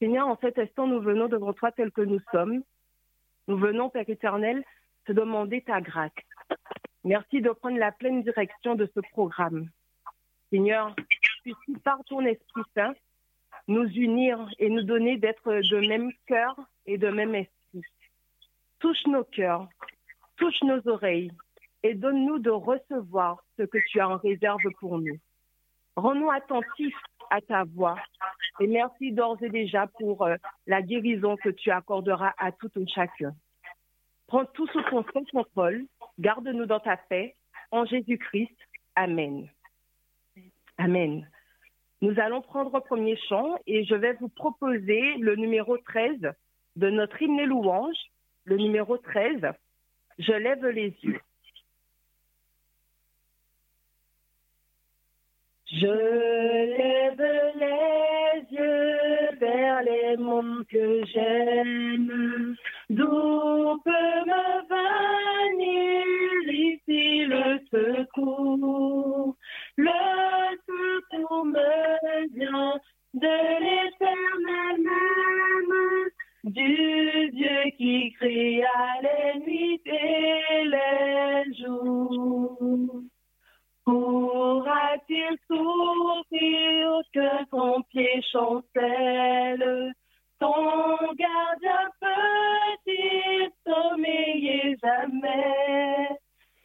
Seigneur, en cet instant, nous venons devant toi tel que nous sommes? Nous venons, Père éternel, te demander ta grâce. Merci de prendre la pleine direction de ce programme. Seigneur, puisses par ton Esprit Saint nous unir et nous donner d'être de même cœur et de même esprit. Touche nos cœurs, touche nos oreilles et donne-nous de recevoir ce que tu as en réserve pour nous. Rends-nous attentifs à ta voix et merci d'ores et déjà pour euh, la guérison que tu accorderas à tout un chacun. Prends tout sous ton contrôle, garde-nous dans ta paix, en Jésus-Christ. Amen. Amen. Nous allons prendre le premier chant et je vais vous proposer le numéro 13 de notre hymne louange, le numéro 13, Je lève les yeux. Je lève les yeux vers les mondes que j'aime, d'où peut me venir ici le secours? Le secours me vient de l'éternel du Dieu qui créa les nuits et les jours. Pourra-t-il souffrir que ton pied chancelle? Ton gardien peut-il sommeiller jamais?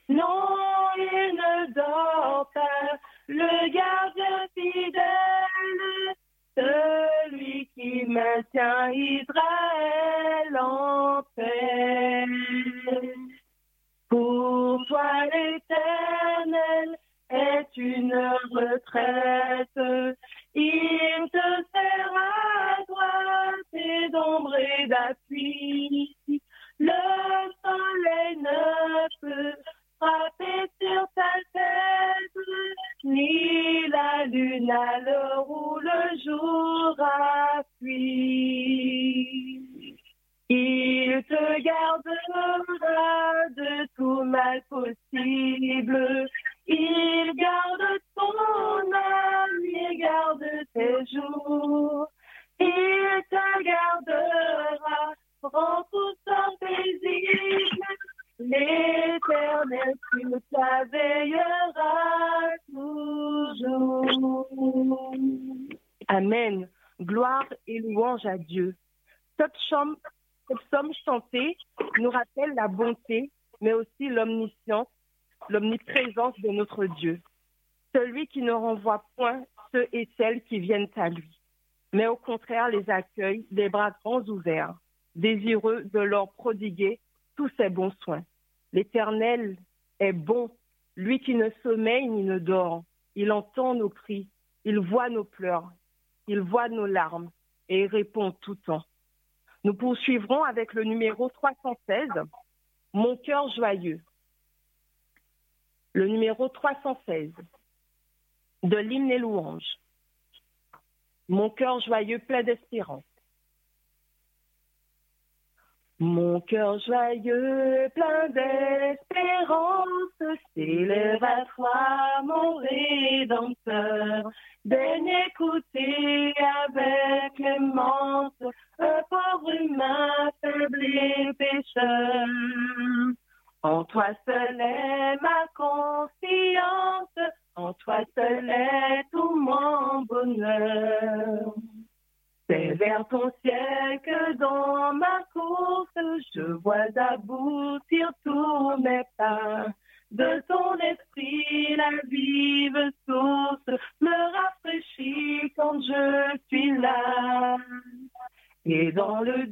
Non, il ne dort pas, le gardien fidèle, celui qui maintient Israël notre Dieu, celui qui ne renvoie point ceux et celles qui viennent à lui, mais au contraire les accueille des bras grands ouverts, désireux de leur prodiguer tous ses bons soins. L'Éternel est bon, lui qui ne sommeille ni ne dort. Il entend nos cris, il voit nos pleurs, il voit nos larmes et répond tout temps. Nous poursuivrons avec le numéro 316, Mon cœur joyeux le numéro 316 de l'hymne et louange. Mon cœur joyeux plein d'espérance. Mon cœur joyeux plein d'espérance s'élève à toi, mon rédempteur. Daigne écouter avec clémence un pauvre humain faible et pécheur. En toi seul est ma confiance, en toi seul est tout mon bonheur. C'est vers ton ciel que dans ma course, je vois aboutir tous mes pas. De ton esprit, la vive source me rafraîchit quand je suis là. Et dans le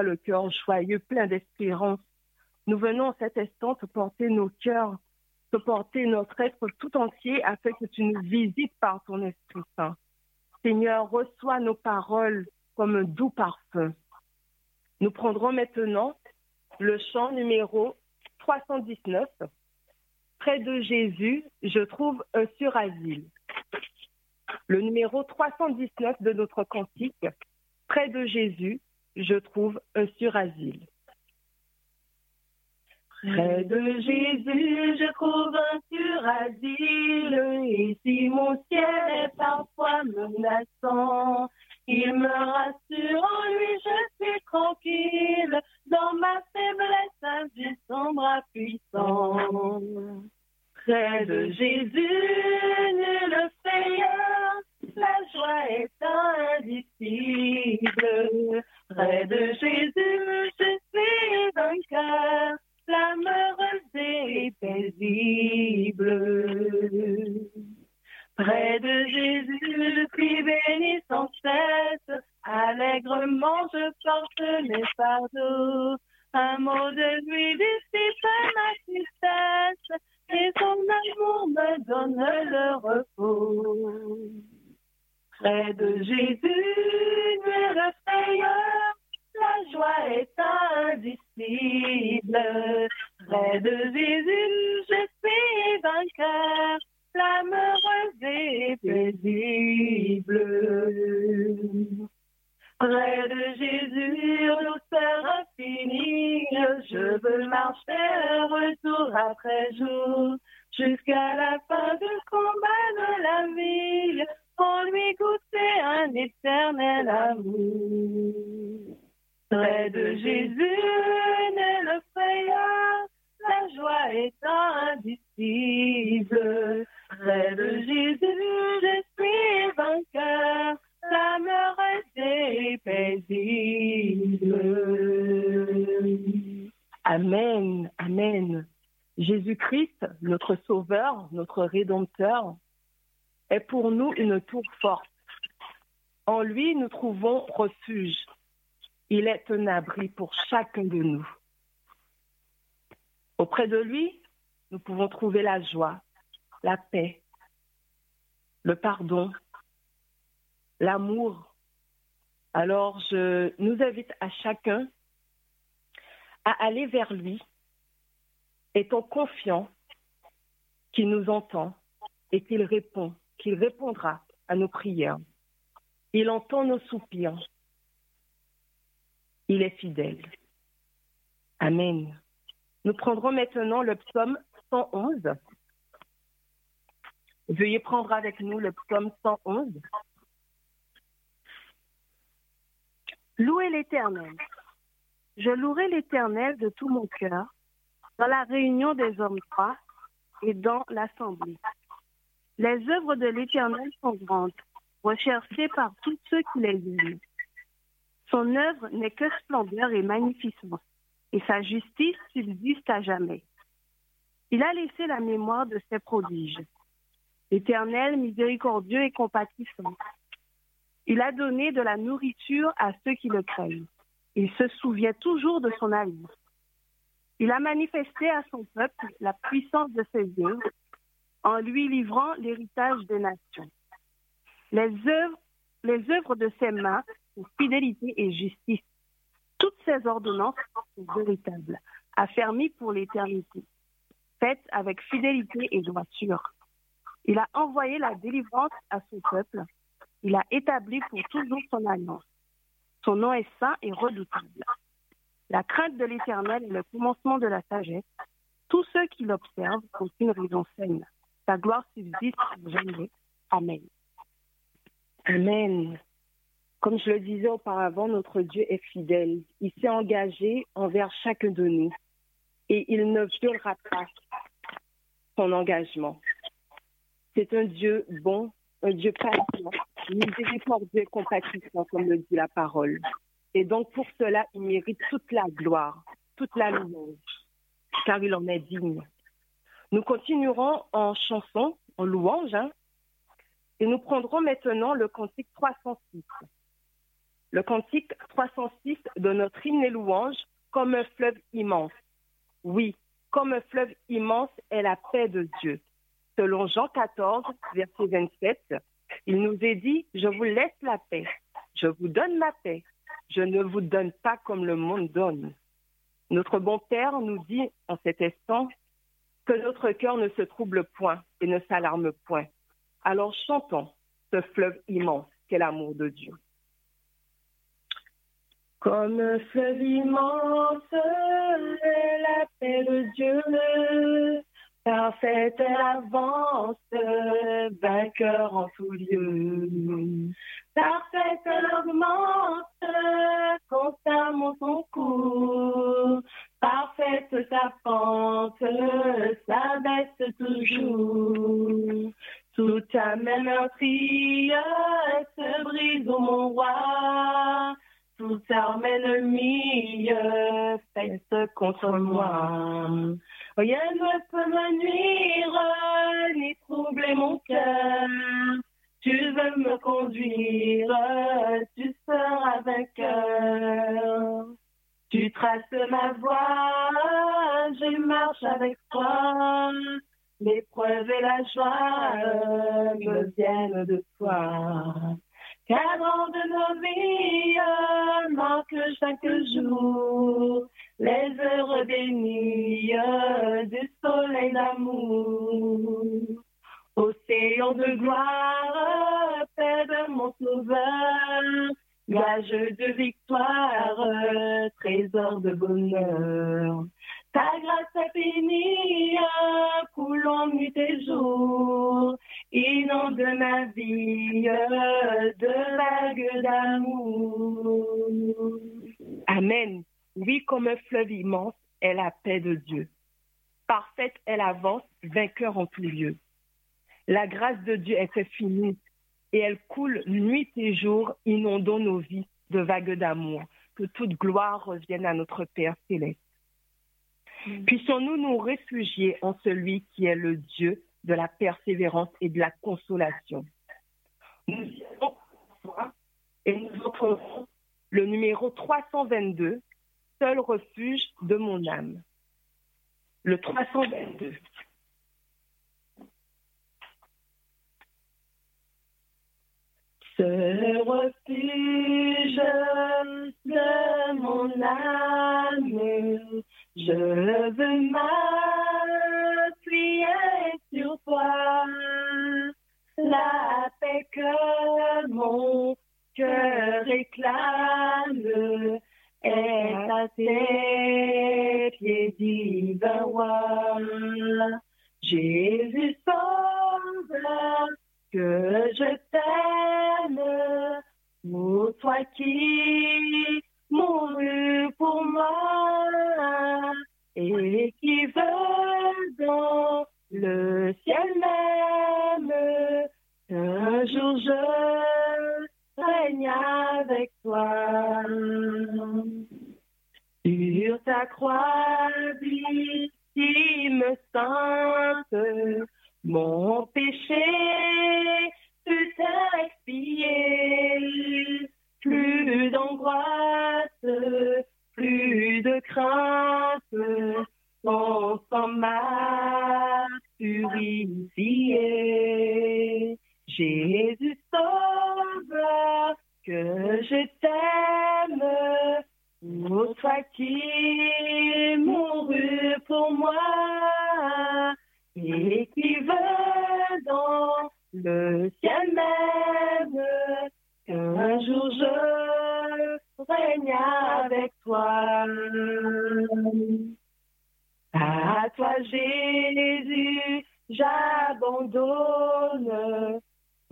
le cœur joyeux, plein d'espérance. Nous venons en cet instant te porter nos cœurs te porter notre être tout entier afin que tu nous visites par ton Esprit Saint. Seigneur, reçois nos paroles comme un doux parfum. Nous prendrons maintenant le chant numéro 319. Près de Jésus, je trouve un surasile. Le numéro 319 de notre cantique. Près de Jésus, je trouve un surasile. Près de Jésus, je trouve un surasile, et si mon ciel est parfois menaçant, il me rassure en lui, je suis tranquille, dans ma faiblesse, du son bras puissant. Près de Jésus, le frayeur, la joie est indicible. Près de Jésus, je suis vainqueur flamme heureuse et paisible. Près de Jésus, je suis béni sans cesse. Allègrement, je porte mes fardeaux. Un mot de lui dissipe ma tristesse. Et son amour me donne le repos. Près de Jésus, la joie est indicible. Près de Jésus, je suis vainqueur, flamme heureuse et paisible. Près de Jésus, douceur infinie, je veux marcher retour après jour, jusqu'à la fin du combat de la vie, goûter un éternel amour. Près de Jésus naît le frayeur, la joie est indicible. Près de Jésus, je suis vainqueur, heureuse et paisible. Amen, Amen. Jésus-Christ, notre Sauveur, notre Rédempteur, est pour nous une tour forte. En lui, nous trouvons refuge. Il est un abri pour chacun de nous. Auprès de lui, nous pouvons trouver la joie, la paix, le pardon, l'amour. Alors, je nous invite à chacun à aller vers lui, étant confiant qu'il nous entend et qu'il répond, qu'il répondra à nos prières. Il entend nos soupirs. Il est fidèle. Amen. Nous prendrons maintenant le psaume 111. Veuillez prendre avec nous le psaume 111. Louez l'Éternel. Je louerai l'Éternel de tout mon cœur dans la réunion des hommes droits et dans l'assemblée. Les œuvres de l'Éternel sont grandes, recherchées par tous ceux qui les aiment. Son œuvre n'est que splendeur et magnificence, et sa justice subsiste à jamais. Il a laissé la mémoire de ses prodiges. L'Éternel, miséricordieux et compatissant. Il a donné de la nourriture à ceux qui le craignent. Il se souvient toujours de son alliance. Il a manifesté à son peuple la puissance de ses œuvres en lui livrant l'héritage des nations. Les œuvres, de ses mains sont fidélité et justice. Toutes ses ordonnances sont véritables, affermies pour l'éternité, faites avec fidélité et droiture. Il a envoyé la délivrance à son peuple. Il a établi pour toujours son alliance. Son nom est saint et redoutable. La crainte de l'Éternel est le commencement de la sagesse. Tous ceux qui l'observent ont une raison saine. Sa gloire subsiste pour jamais. Amen. Amen. Comme je le disais auparavant, notre Dieu est fidèle. Il s'est engagé envers chacun de nous et il ne violera pas son engagement. C'est un Dieu bon, un Dieu patient, miséricordieux et compatissant, comme le dit la parole. Et donc, pour cela, il mérite toute la gloire, toute la louange, car il en est digne. Nous continuerons en chanson, en louange, hein, et nous prendrons maintenant le cantique 306. Le cantique 306 de notre hymne et louange comme un fleuve immense. Oui, comme un fleuve immense est la paix de Dieu. Selon Jean 14, verset 27, il nous est dit, je vous laisse la paix, je vous donne ma paix, je ne vous donne pas comme le monde donne. Notre bon Père nous dit en cet instant que notre cœur ne se trouble point et ne s'alarme point. Alors chantons ce fleuve immense qu'est l'amour de Dieu. Comme un fleuve immense la paix de Dieu, Parfaite l'avance, vainqueur en tout lieu. Parfaite l'augmente, constamment son cours. Parfaite sa pente, s'abaisse toujours. Tout amène un cri, se brise au mon roi. Tout arme ennemie, fête contre moi. Rien ne peut me nuire, ni troubler mon cœur. Tu veux me conduire, tu seras vainqueur. Tu traces ma voie, je marche avec toi. L'épreuve et la joie me viennent de toi. Cadran de nos vies manque chaque jour les heures des nuits du soleil d'amour. Océan de gloire, paix de mon sauveur, gage de victoire, trésor de bonheur. Ta grâce infinie coulant nuit et jour, inonde ma vie de vagues d'amour. Amen. Oui, comme un fleuve immense est la paix de Dieu. Parfaite est l'avance, vainqueur en tout lieu. La grâce de Dieu est infinie et elle coule nuit et jour, inondant nos vies de vagues d'amour. Que toute gloire revienne à notre Père céleste. Mm. Puissons-nous nous réfugier en celui qui est le Dieu de la persévérance et de la consolation. Nous irons et nous entendrons le numéro 322 seul refuge de mon âme. Le 322. Seul refuge de mon âme, je veux m'appuyer sur toi. La paix que mon cœur réclame est à tes pieds divin roi. Jésus sauveur, que je t'aime, pour toi qui mourut pour moi et qui veut dans le ciel même, un jour je règne avec toi. Sur ta croix, me sainte, mon péché fut expié. Plus d'angoisse, plus de crainte, sang m'a purifié. Jésus sauve, que je t'aime, ô toi qui mourut pour moi et qui veut dans le ciel même qu'un jour je règne avec toi. À toi Jésus, j'abandonne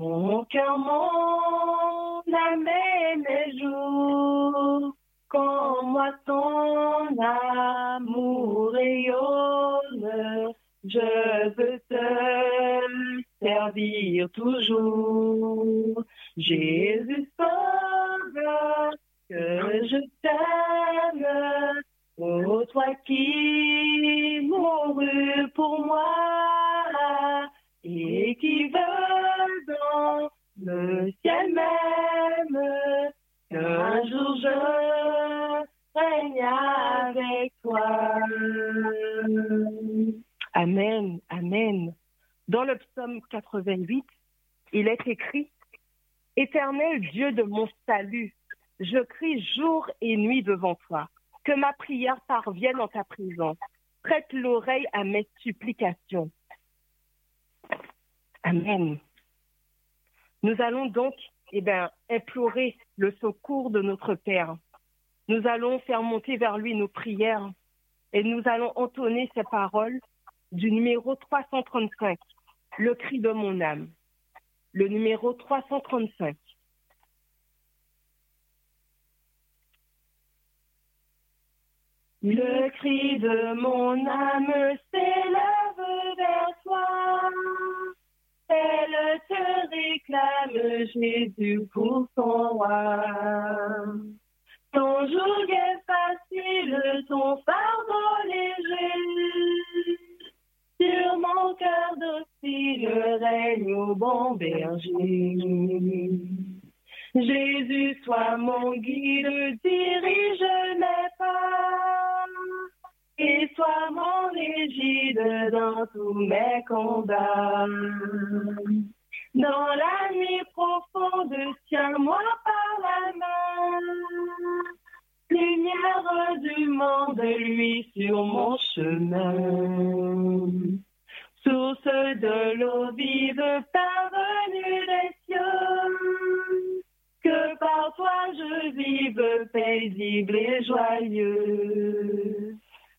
mon cœur, mon âme mes jours, quand moi ton amour rayonne, je veux te servir toujours. Jésus sauve, que je t'aime, ô toi qui 88, il est écrit, Éternel Dieu de mon salut, je crie jour et nuit devant toi, que ma prière parvienne en ta présence. Prête l'oreille à mes supplications. Amen. Nous allons donc eh bien, implorer le secours de notre Père. Nous allons faire monter vers lui nos prières et nous allons entonner ces paroles du numéro 335, le cri de mon âme. Le numéro 335. Le cri de mon âme s'élève vers toi. Elle te réclame, Jésus, pour son roi. Ton joug est facile, ton fardeau léger. Sur mon cœur docile règne au bon berger. Jésus, sois mon guide, dirige mes pas. Et sois mon égide dans tous mes combats. Dans la nuit profonde, tiens-moi par la main. Lumière du monde, lui sur mon chemin. Source de l'eau vive parvenue des cieux. Que par toi je vive paisible et joyeux.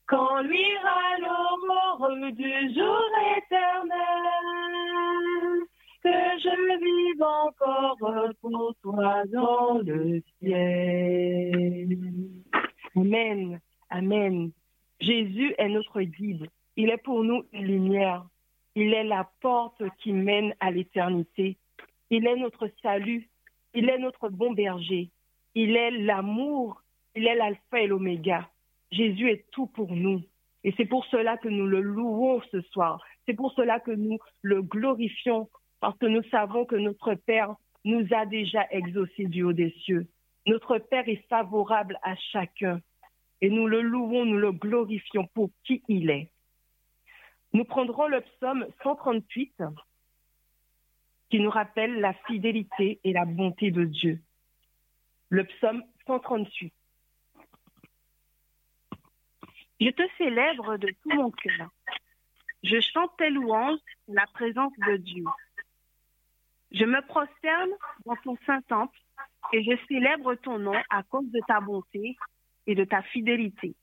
Quand luira l'aurore du jour éternel, que je vive encore pour toi dans le ciel. Amen. Amen. Jésus est notre guide. Il est pour nous une lumière. Il est la porte qui mène à l'éternité. Il est notre salut. Il est notre bon berger. Il est l'amour. Il est l'alpha et l'oméga. Jésus est tout pour nous. Et c'est pour cela que nous le louons ce soir. C'est pour cela que nous le glorifions, parce que nous savons que notre Père nous a déjà exaucés du haut des cieux. Notre Père est favorable à chacun. Et nous le louons, nous le glorifions pour qui il est. Nous prendrons le psaume 138 qui nous rappelle la fidélité et la bonté de Dieu. Le psaume 138. Je te célèbre de tout mon cœur. Je chante tes louanges la présence de Dieu. Je me prosterne dans ton saint temple et je célèbre ton nom à cause de ta bonté et de ta fidélité.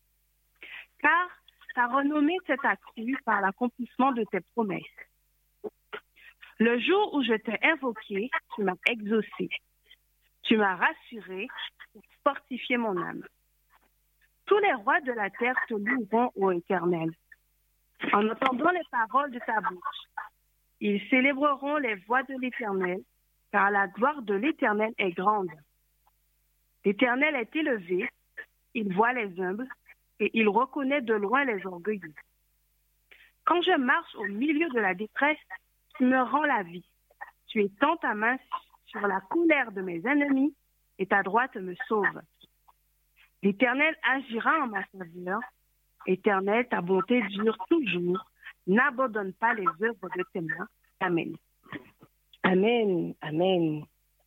Car ta renommée s'est accrue par l'accomplissement de tes promesses. Le jour où je t'ai invoqué, tu m'as exaucé. Tu m'as rassuré pour fortifier mon âme. Tous les rois de la terre te loueront, ô Éternel. En entendant les paroles de ta bouche, ils célébreront les voix de l'Éternel, car la gloire de l'Éternel est grande. L'Éternel est élevé, il voit les humbles et il reconnaît de loin les orgueilleux. Quand je marche au milieu de la détresse, tu me rends la vie. Tu étends ta main sur la colère de mes ennemis et ta droite me sauve. L'Éternel agira en ma faveur. Éternel, ta bonté dure toujours. N'abandonne pas les œuvres de tes mains. Amen. Amen. Amen.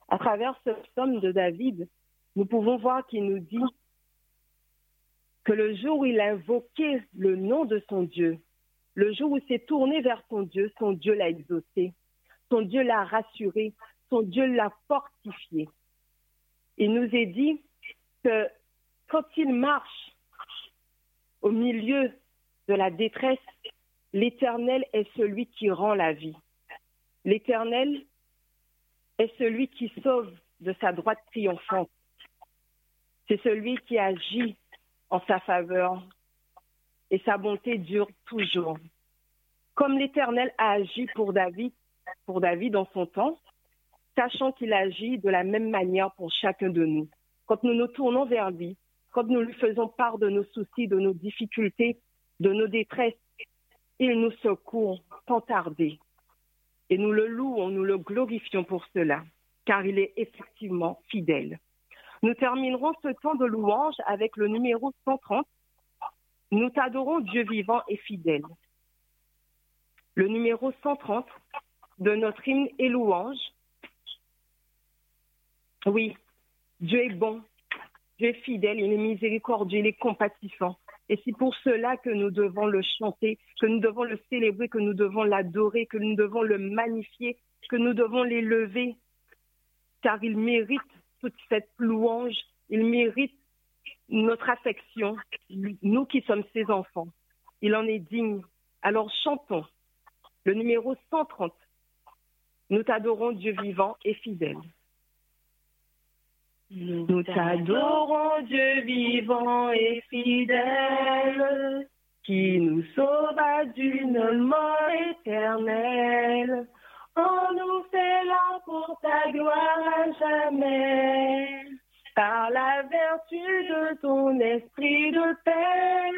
À travers ce psaume de David, nous pouvons voir qu'il nous dit que le jour où il a invoqué le nom de son Dieu, le jour où il s'est tourné vers son Dieu, son Dieu l'a exaucé, son Dieu l'a rassuré, son Dieu l'a fortifié. Il nous est dit que quand il marche au milieu de la détresse, l'Éternel est celui qui rend la vie. L'Éternel est celui qui sauve de sa droite triomphante. C'est celui qui agit en sa faveur et sa bonté dure toujours. Comme l'Éternel a agi pour David, pour en son temps, sachant qu'il agit de la même manière pour chacun de nous. Quand nous nous tournons vers lui, quand nous lui faisons part de nos soucis, de nos difficultés, de nos détresses, il nous secourt sans tarder. Et nous le louons, nous le glorifions pour cela, car il est effectivement fidèle. Nous terminerons ce temps de louange avec le numéro 130. Nous t'adorons, Dieu vivant et fidèle. le numéro 130 de notre hymne et louange. Oui, Dieu est bon, Dieu est fidèle, il est miséricordieux, il est compatissant. Et c'est pour cela que nous devons le chanter, que nous devons le célébrer, que nous devons l'adorer, que nous devons le magnifier, que nous devons l'élever, car il mérite toute cette louange, il mérite notre affection, nous qui sommes ses enfants. Il en est digne. Alors chantons le numéro 130. Nous t'adorons Dieu vivant et fidèle. Nous t'adorons Dieu vivant et fidèle, qui nous sauva d'une mort éternelle. On nous là pour ta gloire à jamais, par la vertu de ton esprit de paix.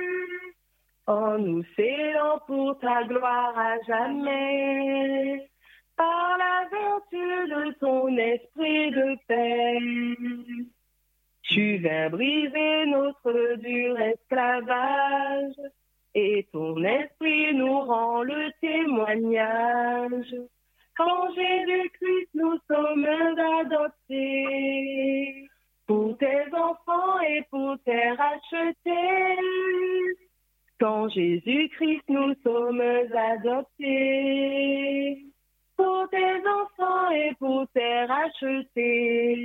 En nous scellant pour ta gloire à jamais, par la vertu de ton esprit de paix. Tu viens briser notre dur esclavage, et ton esprit nous rend le témoignage. Quand Jésus-Christ nous sommes adoptés, pour tes enfants et pour tes rachetés. Quand Jésus-Christ nous sommes adoptés, pour tes enfants et pour tes rachetés.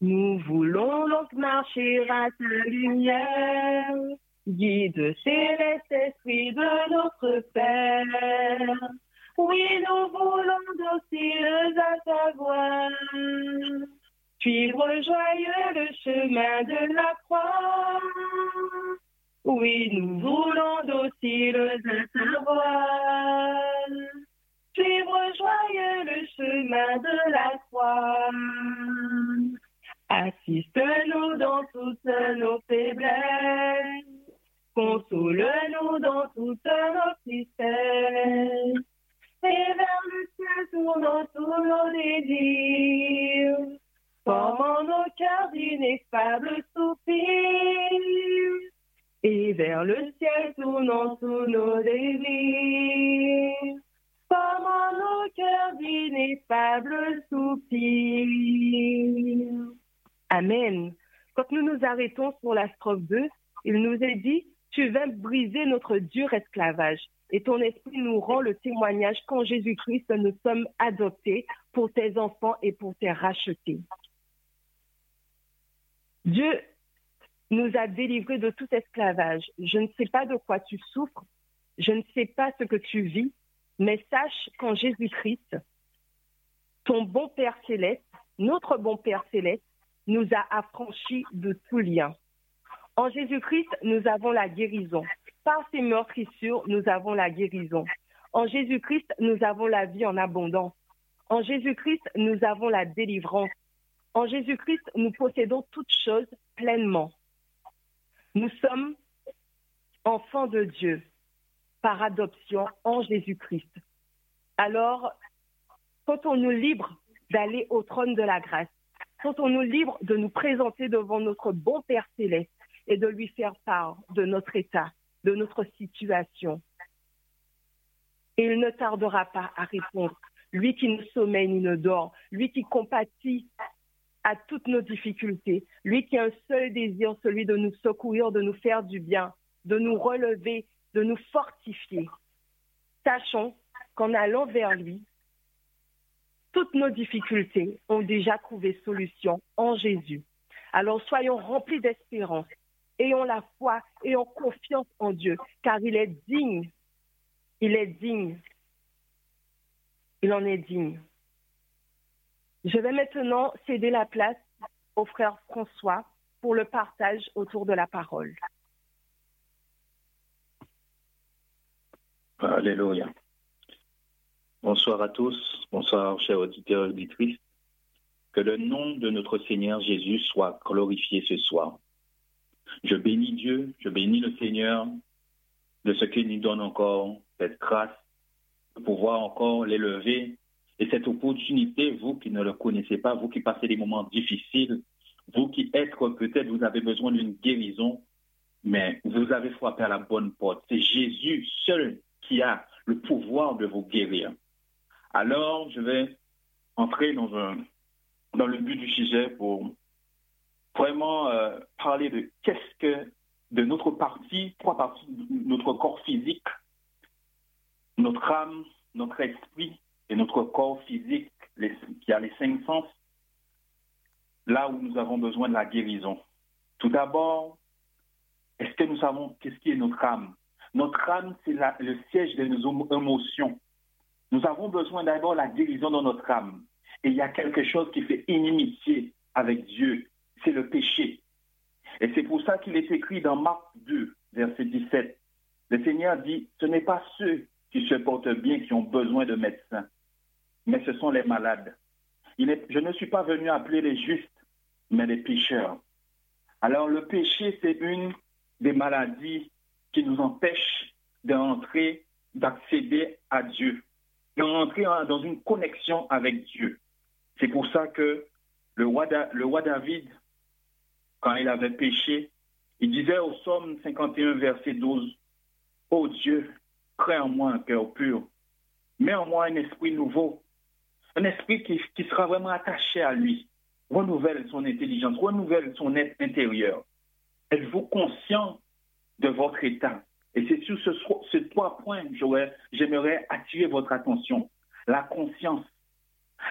Nous voulons donc marcher à ta lumière, guide céleste esprit de notre Père. Oui, nous voulons dociles à ta voix, suivre joyeux le chemin de la croix. Oui, nous voulons dociles à ta voix, suivre joyeux le chemin de la croix. Assiste-nous dans toutes nos faiblesses, console-nous dans toutes nos tristesses, et vers le ciel tournons tous nos désirs, formant nos cœurs d'ineffables soupirs, et vers le ciel tournons tous nos désirs, formant nos cœurs d'ineffables soupirs. Amen. Quand nous nous arrêtons sur la strophe 2, il nous est dit, tu viens briser notre dur esclavage et ton esprit nous rend le témoignage qu'en Jésus-Christ, nous sommes adoptés pour tes enfants et pour tes rachetés. Dieu nous a délivrés de tout esclavage. Je ne sais pas de quoi tu souffres, je ne sais pas ce que tu vis, mais sache qu'en Jésus-Christ, ton bon Père céleste, notre bon Père céleste, nous a affranchis de tout lien. En Jésus-Christ, nous avons la guérison. Par ses meurtrissures, nous avons la guérison. En Jésus-Christ, nous avons la vie en abondance. En Jésus-Christ, nous avons la délivrance. En Jésus-Christ, nous possédons toutes choses pleinement. Nous sommes enfants de Dieu par adoption en Jésus-Christ. Alors, quand on nous libre d'aller au trône de la grâce, quand on nous libre de nous présenter devant notre bon Père céleste et de lui faire part de notre état, de notre situation. Et il ne tardera pas à répondre. Lui qui ne sommeille ni ne dort, lui qui compatit à toutes nos difficultés, lui qui a un seul désir, celui de nous secourir, de nous faire du bien, de nous relever, de nous fortifier. Sachons qu'en allant vers lui, toutes nos difficultés ont déjà trouvé solution en Jésus. Alors soyons remplis d'espérance, ayons la foi, ayons confiance en Dieu, car il est digne. Il est digne. Il en est digne. Je vais maintenant céder la place au frère François pour le partage autour de la parole. Alléluia. Bonsoir à tous, bonsoir chers auditeurs et auditrices. Que le nom de notre Seigneur Jésus soit glorifié ce soir. Je bénis Dieu, je bénis le Seigneur de ce qu'il nous donne encore cette grâce de pouvoir encore l'élever et cette opportunité, vous qui ne le connaissez pas, vous qui passez des moments difficiles, vous qui êtes peut-être, vous avez besoin d'une guérison, mais vous avez frappé à la bonne porte. C'est Jésus seul qui a le pouvoir de vous guérir. Alors, je vais entrer dans, un, dans le but du sujet pour vraiment euh, parler de qu'est-ce que, de notre partie, trois parties notre corps physique, notre âme, notre esprit et notre corps physique, qui a les cinq sens, là où nous avons besoin de la guérison. Tout d'abord, est-ce que nous savons qu'est-ce qui est notre âme? Notre âme, c'est le siège de nos émotions. Nous avons besoin d'abord la guérison dans notre âme. Et il y a quelque chose qui fait inimitié avec Dieu, c'est le péché. Et c'est pour ça qu'il est écrit dans Marc 2, verset 17. Le Seigneur dit, ce n'est pas ceux qui se portent bien qui ont besoin de médecins, mais ce sont les malades. je ne suis pas venu appeler les justes, mais les pécheurs. Alors le péché, c'est une des maladies qui nous empêchent d'entrer, d'accéder à Dieu, d'entrer dans une connexion avec Dieu. C'est pour ça que le roi David, quand il avait péché, il disait au psaume 51, verset 12, Ô Dieu, crée en moi un cœur pur, mets en moi un esprit nouveau, un esprit qui, qui sera vraiment attaché à lui, renouvelle son intelligence, renouvelle son être intérieur. Êtes-vous conscient de votre état Et c'est sur ce, trois points que j'aimerais attirer votre attention. La conscience.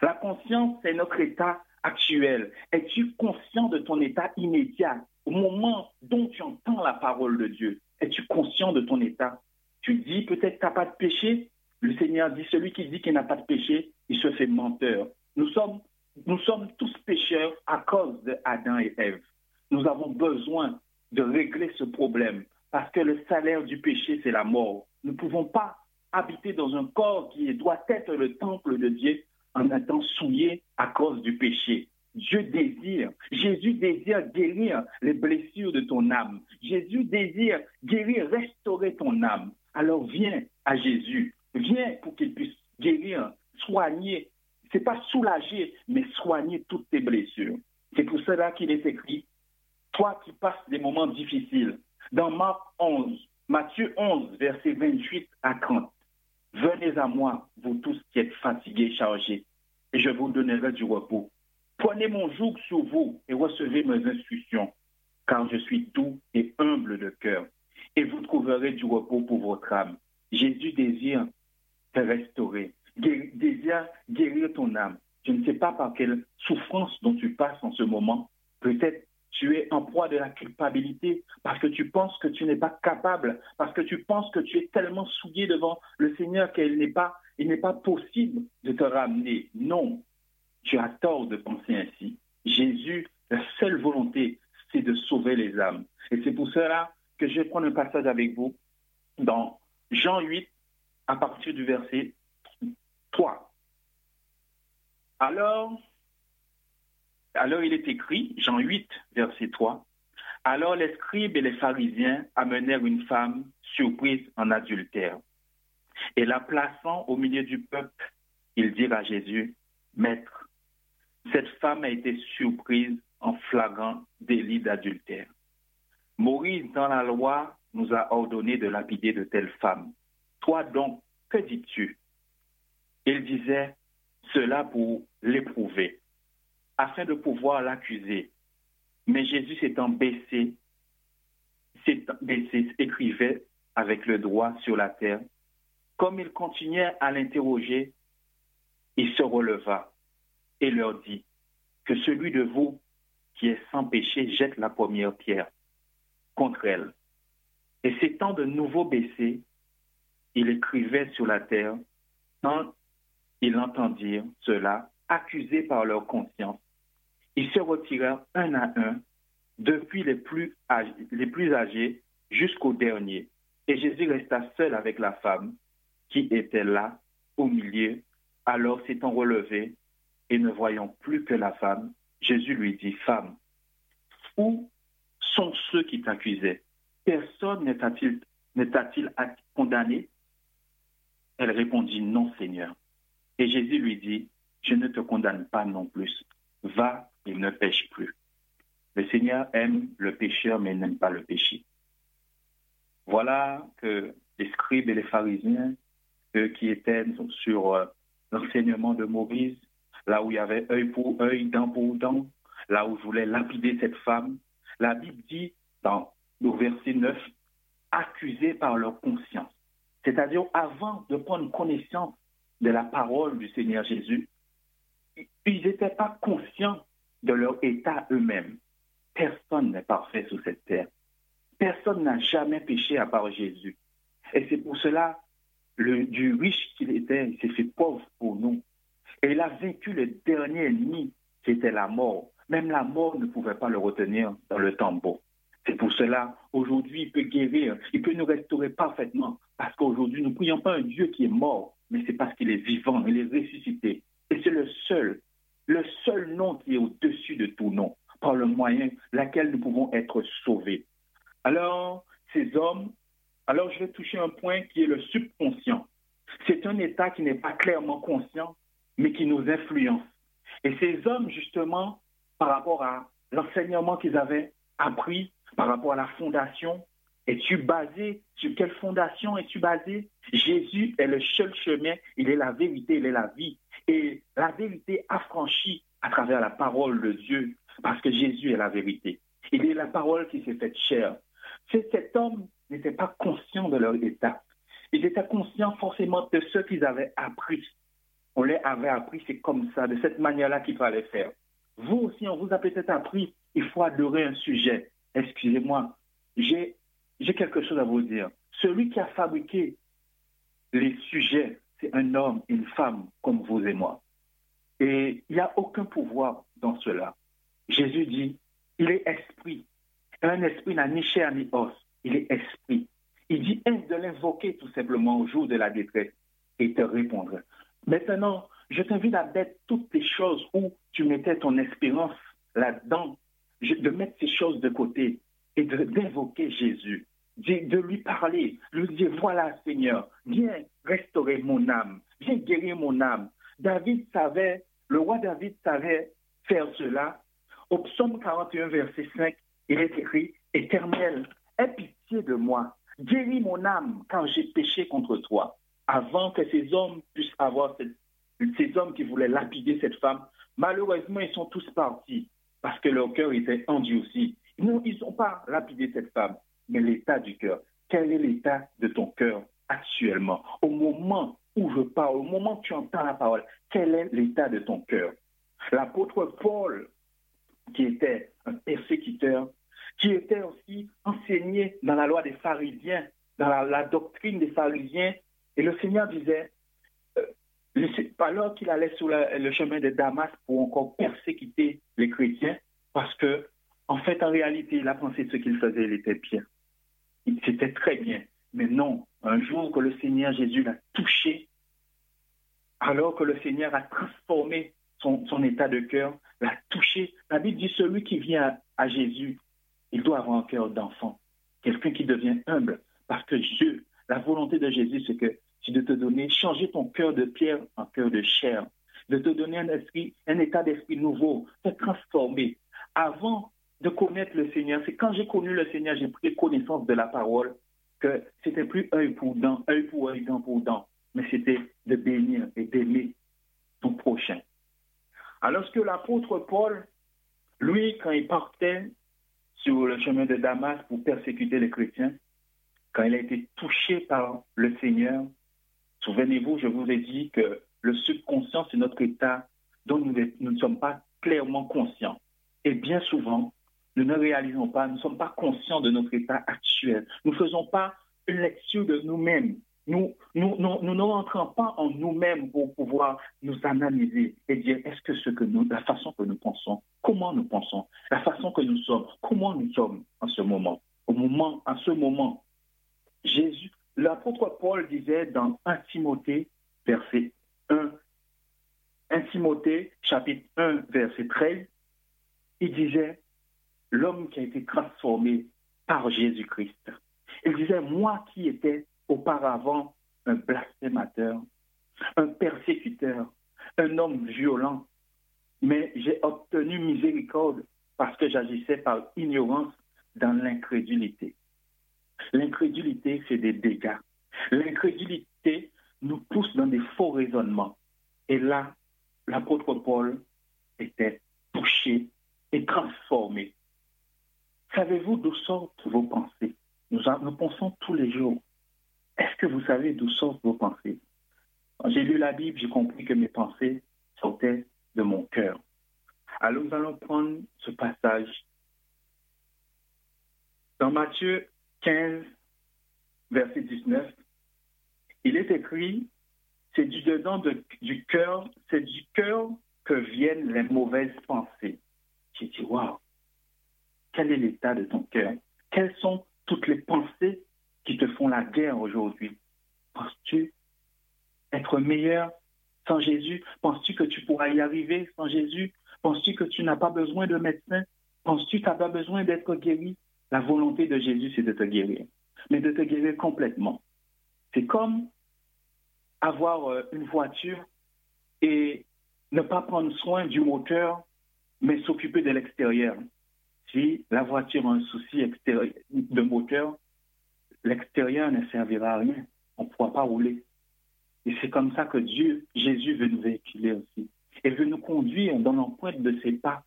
La conscience, c'est notre état actuel. Es-tu conscient de ton état immédiat au moment dont tu entends la parole de Dieu? Es-tu conscient de ton état? Tu dis peut-être tu n'as pas de péché. Le Seigneur dit, celui qui dit qu'il n'a pas de péché, il se fait menteur. Nous sommes, nous sommes tous pécheurs à cause d'Adam et Ève. Nous avons besoin de régler ce problème parce que le salaire du péché, c'est la mort. Nous ne pouvons pas habiter dans un corps qui doit être le temple de Dieu en étant souillé à cause du péché. Dieu désire, Jésus désire guérir les blessures de ton âme. Jésus désire guérir, restaurer ton âme. Alors viens à Jésus, viens pour qu'il puisse guérir, soigner. C'est pas soulager, mais soigner toutes tes blessures. C'est pour cela qu'il est écrit, toi qui passes des moments difficiles, dans Marc 11, Matthieu 11, verset 28 à 30. Venez à moi, vous tous qui êtes fatigués, chargés, et je vous donnerai du repos. Prenez mon joug sur vous et recevez mes instructions, car je suis doux et humble de cœur, et vous trouverez du repos pour votre âme. Jésus désire te restaurer, désire guérir ton âme. Je ne sais pas par quelle souffrance dont tu passes en ce moment. Peut-être tu es en proie de la culpabilité parce que tu penses que tu n'es pas capable, parce que tu penses que tu es tellement souillé devant le Seigneur qu'il n'est pas, il n'est pas possible de te ramener. Non, tu as tort de penser ainsi. Jésus, la seule volonté, c'est de sauver les âmes. Et c'est pour cela que je vais prendre un passage avec vous dans Jean 8, à partir du verset 3. Alors, alors il est écrit, Jean 8, verset 3, Alors les scribes et les pharisiens amenèrent une femme surprise en adultère. Et la plaçant au milieu du peuple, ils dirent à Jésus, Maître, cette femme a été surprise en flagrant délit d'adultère. Moïse, dans la loi, nous a ordonné de lapider de telles femmes. Toi donc, que dis-tu? Il disait cela pour l'éprouver afin de pouvoir l'accuser. Mais Jésus s'étant baissé, s'étant baissé, écrivait avec le doigt sur la terre. Comme il continuait à l'interroger, il se releva et leur dit, que celui de vous qui est sans péché jette la première pierre contre elle. Et s'étant de nouveau baissé, il écrivait sur la terre, quand ils entendirent cela, accusés par leur conscience, ils se retirèrent un à un, depuis les plus âgés, les plus âgés jusqu'au dernier. Et Jésus resta seul avec la femme qui était là au milieu. Alors s'étant relevé et ne voyant plus que la femme, Jésus lui dit, Femme, où sont ceux qui t'accusaient? Personne ne t'a-t-il condamné? Elle répondit, Non, Seigneur. Et Jésus lui dit, Je ne te condamne pas non plus. Va il ne pêche plus. Le Seigneur aime le pécheur, mais n'aime pas le péché. Voilà que les scribes et les pharisiens qui étaient sur euh, l'enseignement de Maurice, là où il y avait œil pour œil, dent pour dent, là où je voulais lapider cette femme. La Bible dit dans le verset 9, accusés par leur conscience. C'est-à-dire, avant de prendre connaissance de la parole du Seigneur Jésus, ils n'étaient pas conscients de leur état eux-mêmes. Personne n'est parfait sur cette terre. Personne n'a jamais péché à part Jésus. Et c'est pour cela, le, du riche qu'il était, il s'est fait pauvre pour nous. Et il a vaincu le dernier ennemi qui était la mort. Même la mort ne pouvait pas le retenir dans le tombeau. C'est pour cela, aujourd'hui, il peut guérir, il peut nous restaurer parfaitement. Parce qu'aujourd'hui, nous ne prions pas un Dieu qui est mort, mais c'est parce qu'il est vivant, il est ressuscité. Et c'est le seul, le seul nom qui est au-dessus de tout nom, par le moyen laquelle nous pouvons être sauvés. Alors, ces hommes, alors je vais toucher un point qui est le subconscient. C'est un état qui n'est pas clairement conscient, mais qui nous influence. Et ces hommes, justement, par rapport à l'enseignement qu'ils avaient appris, par rapport à la fondation, es-tu basé sur quelle fondation es-tu basé? Jésus est le seul chemin, il est la vérité, il est la vie. Et la vérité affranchie à travers la parole de Dieu, parce que Jésus est la vérité. Il est la parole qui s'est faite chair. Cet homme n'était pas conscient de leur état. Ils étaient conscients forcément de ce qu'ils avaient appris. On les avait appris, c'est comme ça, de cette manière-là qu'il fallait faire. Vous aussi, on vous a peut-être appris, il faut adorer un sujet. Excusez-moi, j'ai quelque chose à vous dire. Celui qui a fabriqué les sujets, un homme, une femme comme vous et moi. Et il n'y a aucun pouvoir dans cela. Jésus dit, il est esprit. Un esprit n'a ni chair ni os, il est esprit. Il dit, est de l'invoquer tout simplement au jour de la détresse? Et te répondre. Maintenant, je t'invite à mettre toutes les choses où tu mettais ton espérance là-dedans, de mettre ces choses de côté et d'invoquer Jésus, de, lui parler, lui dire, voilà Seigneur, viens restaurer mon âme, viens guérir mon âme. David savait, le roi David savait faire cela. Au psaume 41, verset 5, il est écrit, Éternel, aie pitié de moi, guéris mon âme quand j'ai péché contre toi. Avant que ces hommes puissent avoir ces hommes qui voulaient lapider cette femme, malheureusement, ils sont tous partis parce que leur cœur était endurci. Non, ils n'ont pas lapidé cette femme, mais l'état du cœur. Quel est l'état de ton cœur actuellement? Au moment où je parle, au moment où tu entends la parole, quel est l'état de ton cœur? L'apôtre Paul, qui était un persécuteur, qui était aussi enseigné dans la loi des pharisiens, dans la, doctrine des pharisiens, et le Seigneur disait, alors qu'il allait sur le chemin de Damas pour encore persécuter les chrétiens, parce que, en fait, en réalité, il a pensé ce qu'il faisait, il était bien. C'était très bien. Mais non, un jour que le Seigneur Jésus l'a touché, alors que le Seigneur a transformé son, état de cœur, l'a touché, la Bible dit celui qui vient à, à Jésus, il doit avoir un cœur d'enfant, quelqu'un qui devient humble, parce que Dieu, la volonté de Jésus, c'est que c'est de te donner, changer ton cœur de pierre en cœur de chair, de te donner un esprit, un état d'esprit nouveau, te transformer. Avant de connaître le Seigneur, c'est quand j'ai connu le Seigneur, j'ai pris connaissance de la parole, que c'était plus œil pour dent, œil pour œil, dent pour dent, mais c'était de bénir et d'aimer ton prochain. Alors que l'apôtre Paul, lui, quand il partait sur le chemin de Damas pour persécuter les chrétiens, quand il a été touché par le Seigneur, Souvenez-vous, je vous ai dit que le subconscient, c'est notre état dont nous, ne sommes pas clairement conscients. Et bien souvent, nous ne réalisons pas, nous ne sommes pas conscients de notre état actuel. Nous ne faisons pas une lecture de nous-mêmes. Nous, nous, ne rentrons pas en nous-mêmes pour pouvoir nous analyser et dire est-ce que ce que nous, la façon que nous pensons, comment nous pensons, la façon que nous sommes, comment nous sommes en ce moment. Au moment, à ce moment, Jésus, L'apôtre Paul disait dans 1 Timothée, verset 1, 1 Timothée, chapitre 1, verset 13, il disait, l'homme qui a été transformé par Jésus-Christ. Il disait, moi qui étais auparavant un blasphémateur, un persécuteur, un homme violent, mais j'ai obtenu miséricorde parce que j'agissais par ignorance dans l'incrédulité. L'incrédulité, c'est des dégâts. L'incrédulité nous pousse dans des faux raisonnements. Et là, l'apôtre Paul était touché et transformé. Savez-vous d'où sortent vos pensées? Nous, pensons tous les jours. Est-ce que vous savez d'où sortent vos pensées? J'ai lu la Bible, j'ai compris que mes pensées sortaient de mon cœur. Alors nous allons prendre ce passage. Dans Matthieu 15, verset 19, il est écrit, c'est du dedans du cœur, c'est du cœur que viennent les mauvaises pensées. J'ai dit, waouh, quel est l'état de ton cœur? Quelles sont toutes les pensées qui te font la guerre aujourd'hui? Penses-tu être meilleur sans Jésus? Penses-tu que tu pourras y arriver sans Jésus? Penses-tu que tu n'as pas besoin de médecin? Penses-tu que tu n'as pas besoin d'être guéri? La volonté de Jésus, c'est de te guérir, mais de te guérir complètement. C'est comme avoir euh, une voiture et ne pas prendre soin du moteur, mais s'occuper de l'extérieur. Si la voiture a un souci de moteur, l'extérieur ne servira à rien. On ne pourra pas rouler. Et c'est comme ça que Dieu, Jésus veut nous véhiculer aussi. Et veut nous conduire dans l'empreinte de ses pas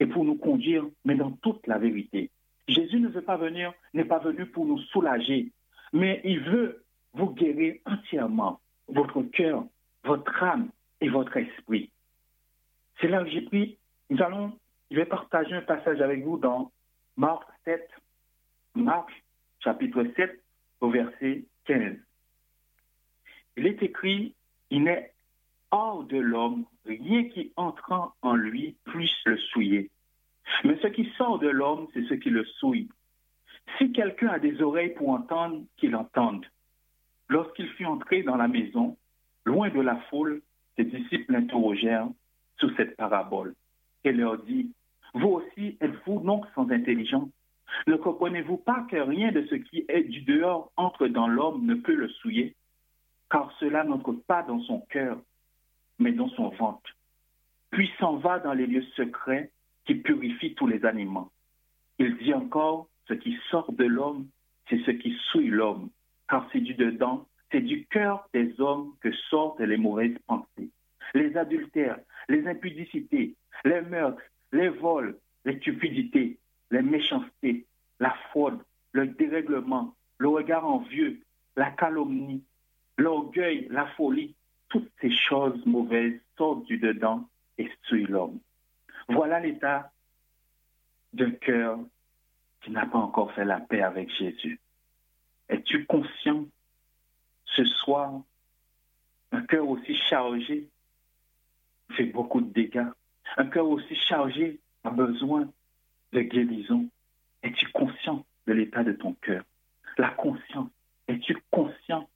et pour nous conduire, mais dans toute la vérité. Jésus ne veut pas venir, n'est pas venu pour nous soulager, mais il veut vous guérir entièrement, votre cœur, votre âme et votre esprit. C'est là que j'ai pris, nous allons, je vais partager un passage avec vous dans Marc 7, Marc chapitre 7 au verset 15. Il est écrit, il n'est hors de l'homme rien qui entrant en lui puisse le souiller. Mais ce qui sort de l'homme, c'est ce qui le souille. Si quelqu'un a des oreilles pour entendre, qu'il entende. Lorsqu'il fut entré dans la maison, loin de la foule, ses disciples l'interrogèrent sur cette parabole et leur dit, Vous aussi êtes-vous donc sans intelligence? Ne comprenez-vous pas que rien de ce qui est du dehors entre dans l'homme ne peut le souiller? Car cela n'entre pas dans son cœur, mais dans son ventre, puis s'en va dans les lieux secrets qui purifient tous les animaux. Il dit encore, ce qui sort de l'homme, c'est ce qui souille l'homme, car c'est du dedans, c'est du cœur des hommes que sortent les mauvaises pensées. Les adultères, les impudicités, les meurtres, les vols, les stupidités, les méchancetés, la fraude, le dérèglement, le regard envieux, la calomnie, l'orgueil, la folie, toutes ces choses mauvaises sortent du dedans et suivent l'homme. Voilà l'état d'un cœur qui n'a pas encore fait la paix avec Jésus. Es-tu conscient ce soir, un cœur aussi chargé fait beaucoup de dégâts? Un cœur aussi chargé a besoin de guérison. Es-tu conscient de l'état de ton cœur? La conscience. Es-tu conscient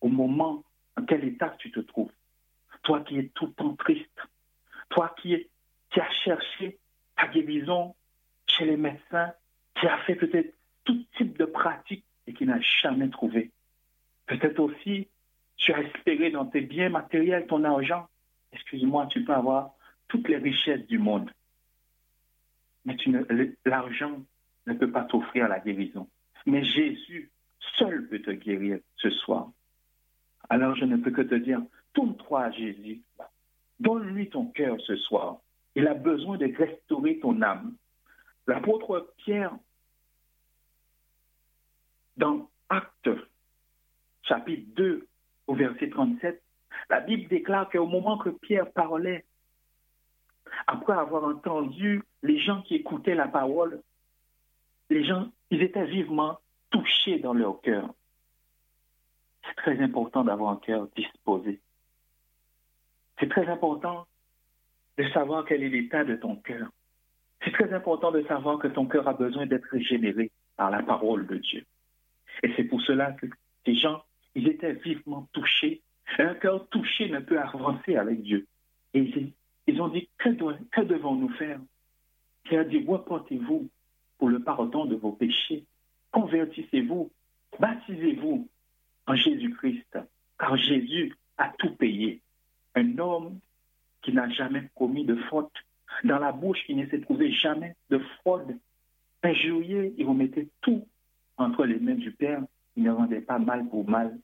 au moment en quel état tu te trouves? Toi qui es tout le temps triste, toi qui, qui as cherché ta guérison chez les médecins, qui a fait peut-être tout type de pratiques et qui n'a jamais trouvé. Peut-être aussi, tu as espéré dans tes biens matériels, ton argent. Excuse-moi, tu peux avoir toutes les richesses du monde. Mais l'argent ne peut pas t'offrir la guérison. Mais Jésus seul peut te guérir ce soir. Alors je ne peux que te dire, tourne-toi à Jésus. Donne-lui ton cœur ce soir. Il a besoin de restaurer ton âme. L'apôtre Pierre, dans Actes, chapitre 2, au verset 37, la Bible déclare qu'au moment que Pierre parlait, après avoir entendu les gens qui écoutaient la parole, les gens, ils étaient vivement touchés dans leur cœur. C'est très important d'avoir un cœur disposé. C'est très important de savoir quel est l'état de ton cœur. C'est très important de savoir que ton cœur a besoin d'être régénéré par la parole de Dieu. Et c'est pour cela que ces gens, ils étaient vivement touchés. Un cœur touché ne peut avancer avec Dieu. Et ils, ont dit, que, devons-nous faire? Il a dit, reportez-vous pour le pardon de vos péchés? Convertissez-vous, baptisez-vous en Jésus-Christ, car Jésus a tout payé. Un homme qui n'a jamais commis de faute, dans la bouche qui ne s'est trouvé jamais de fraude, injurié, il remettait tout entre les mains du Père, il ne rendait pas mal pour mal.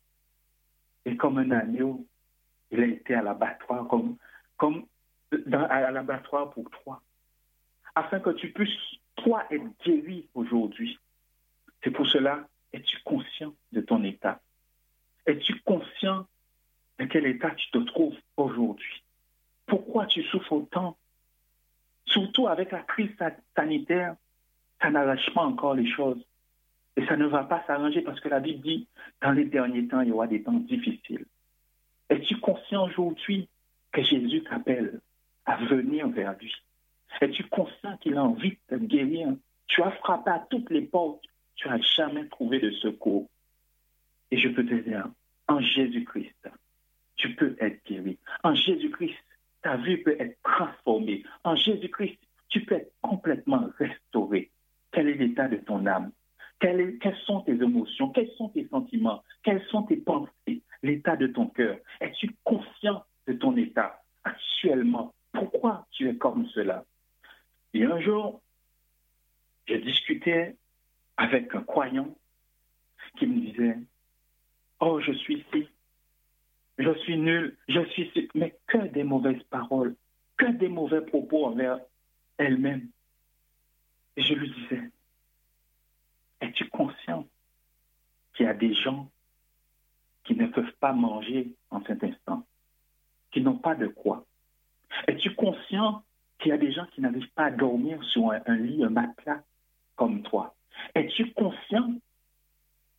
Et comme un agneau, il a été à l'abattoir, comme, comme dans, à l'abattoir pour toi. Afin que tu puisses, toi, être guéri aujourd'hui. C'est pour cela, es-tu conscient de ton état? Es-tu conscient de quel état tu te trouves aujourd'hui? Pourquoi tu souffres autant? Surtout avec la crise sanitaire, ça n'arrache pas encore les choses. Et ça ne va pas s'arranger parce que la Bible dit, dans les derniers temps, il y aura des temps difficiles. Es-tu conscient aujourd'hui que Jésus t'appelle? À venir vers lui? Es-tu conscient qu'il a envie de te guérir? Tu as frappé à toutes les portes, tu n'as jamais trouvé de secours. Et je peux te dire, en Jésus-Christ, tu peux être guéri. En Jésus-Christ, ta vie peut être transformée. En Jésus-Christ, tu peux être complètement restauré. Quel est l'état de ton âme? quelles sont tes émotions? Quels sont tes sentiments? Quelles sont tes pensées? L'état de ton cœur? Es-tu conscient de ton état actuellement? Pourquoi tu es comme cela? Et un jour, je discutais avec un croyant qui me disait, oh, je suis ici, je suis nul, je suis... Mais que des mauvaises paroles, que des mauvais propos envers elle-même. Et je lui disais, es-tu conscient qu'il y a des gens qui ne peuvent pas manger en cet instant, qui n'ont pas de quoi? Es-tu conscient qu'il y a des gens qui n'arrivent pas à dormir sur un, lit, un matelas comme toi? Es-tu conscient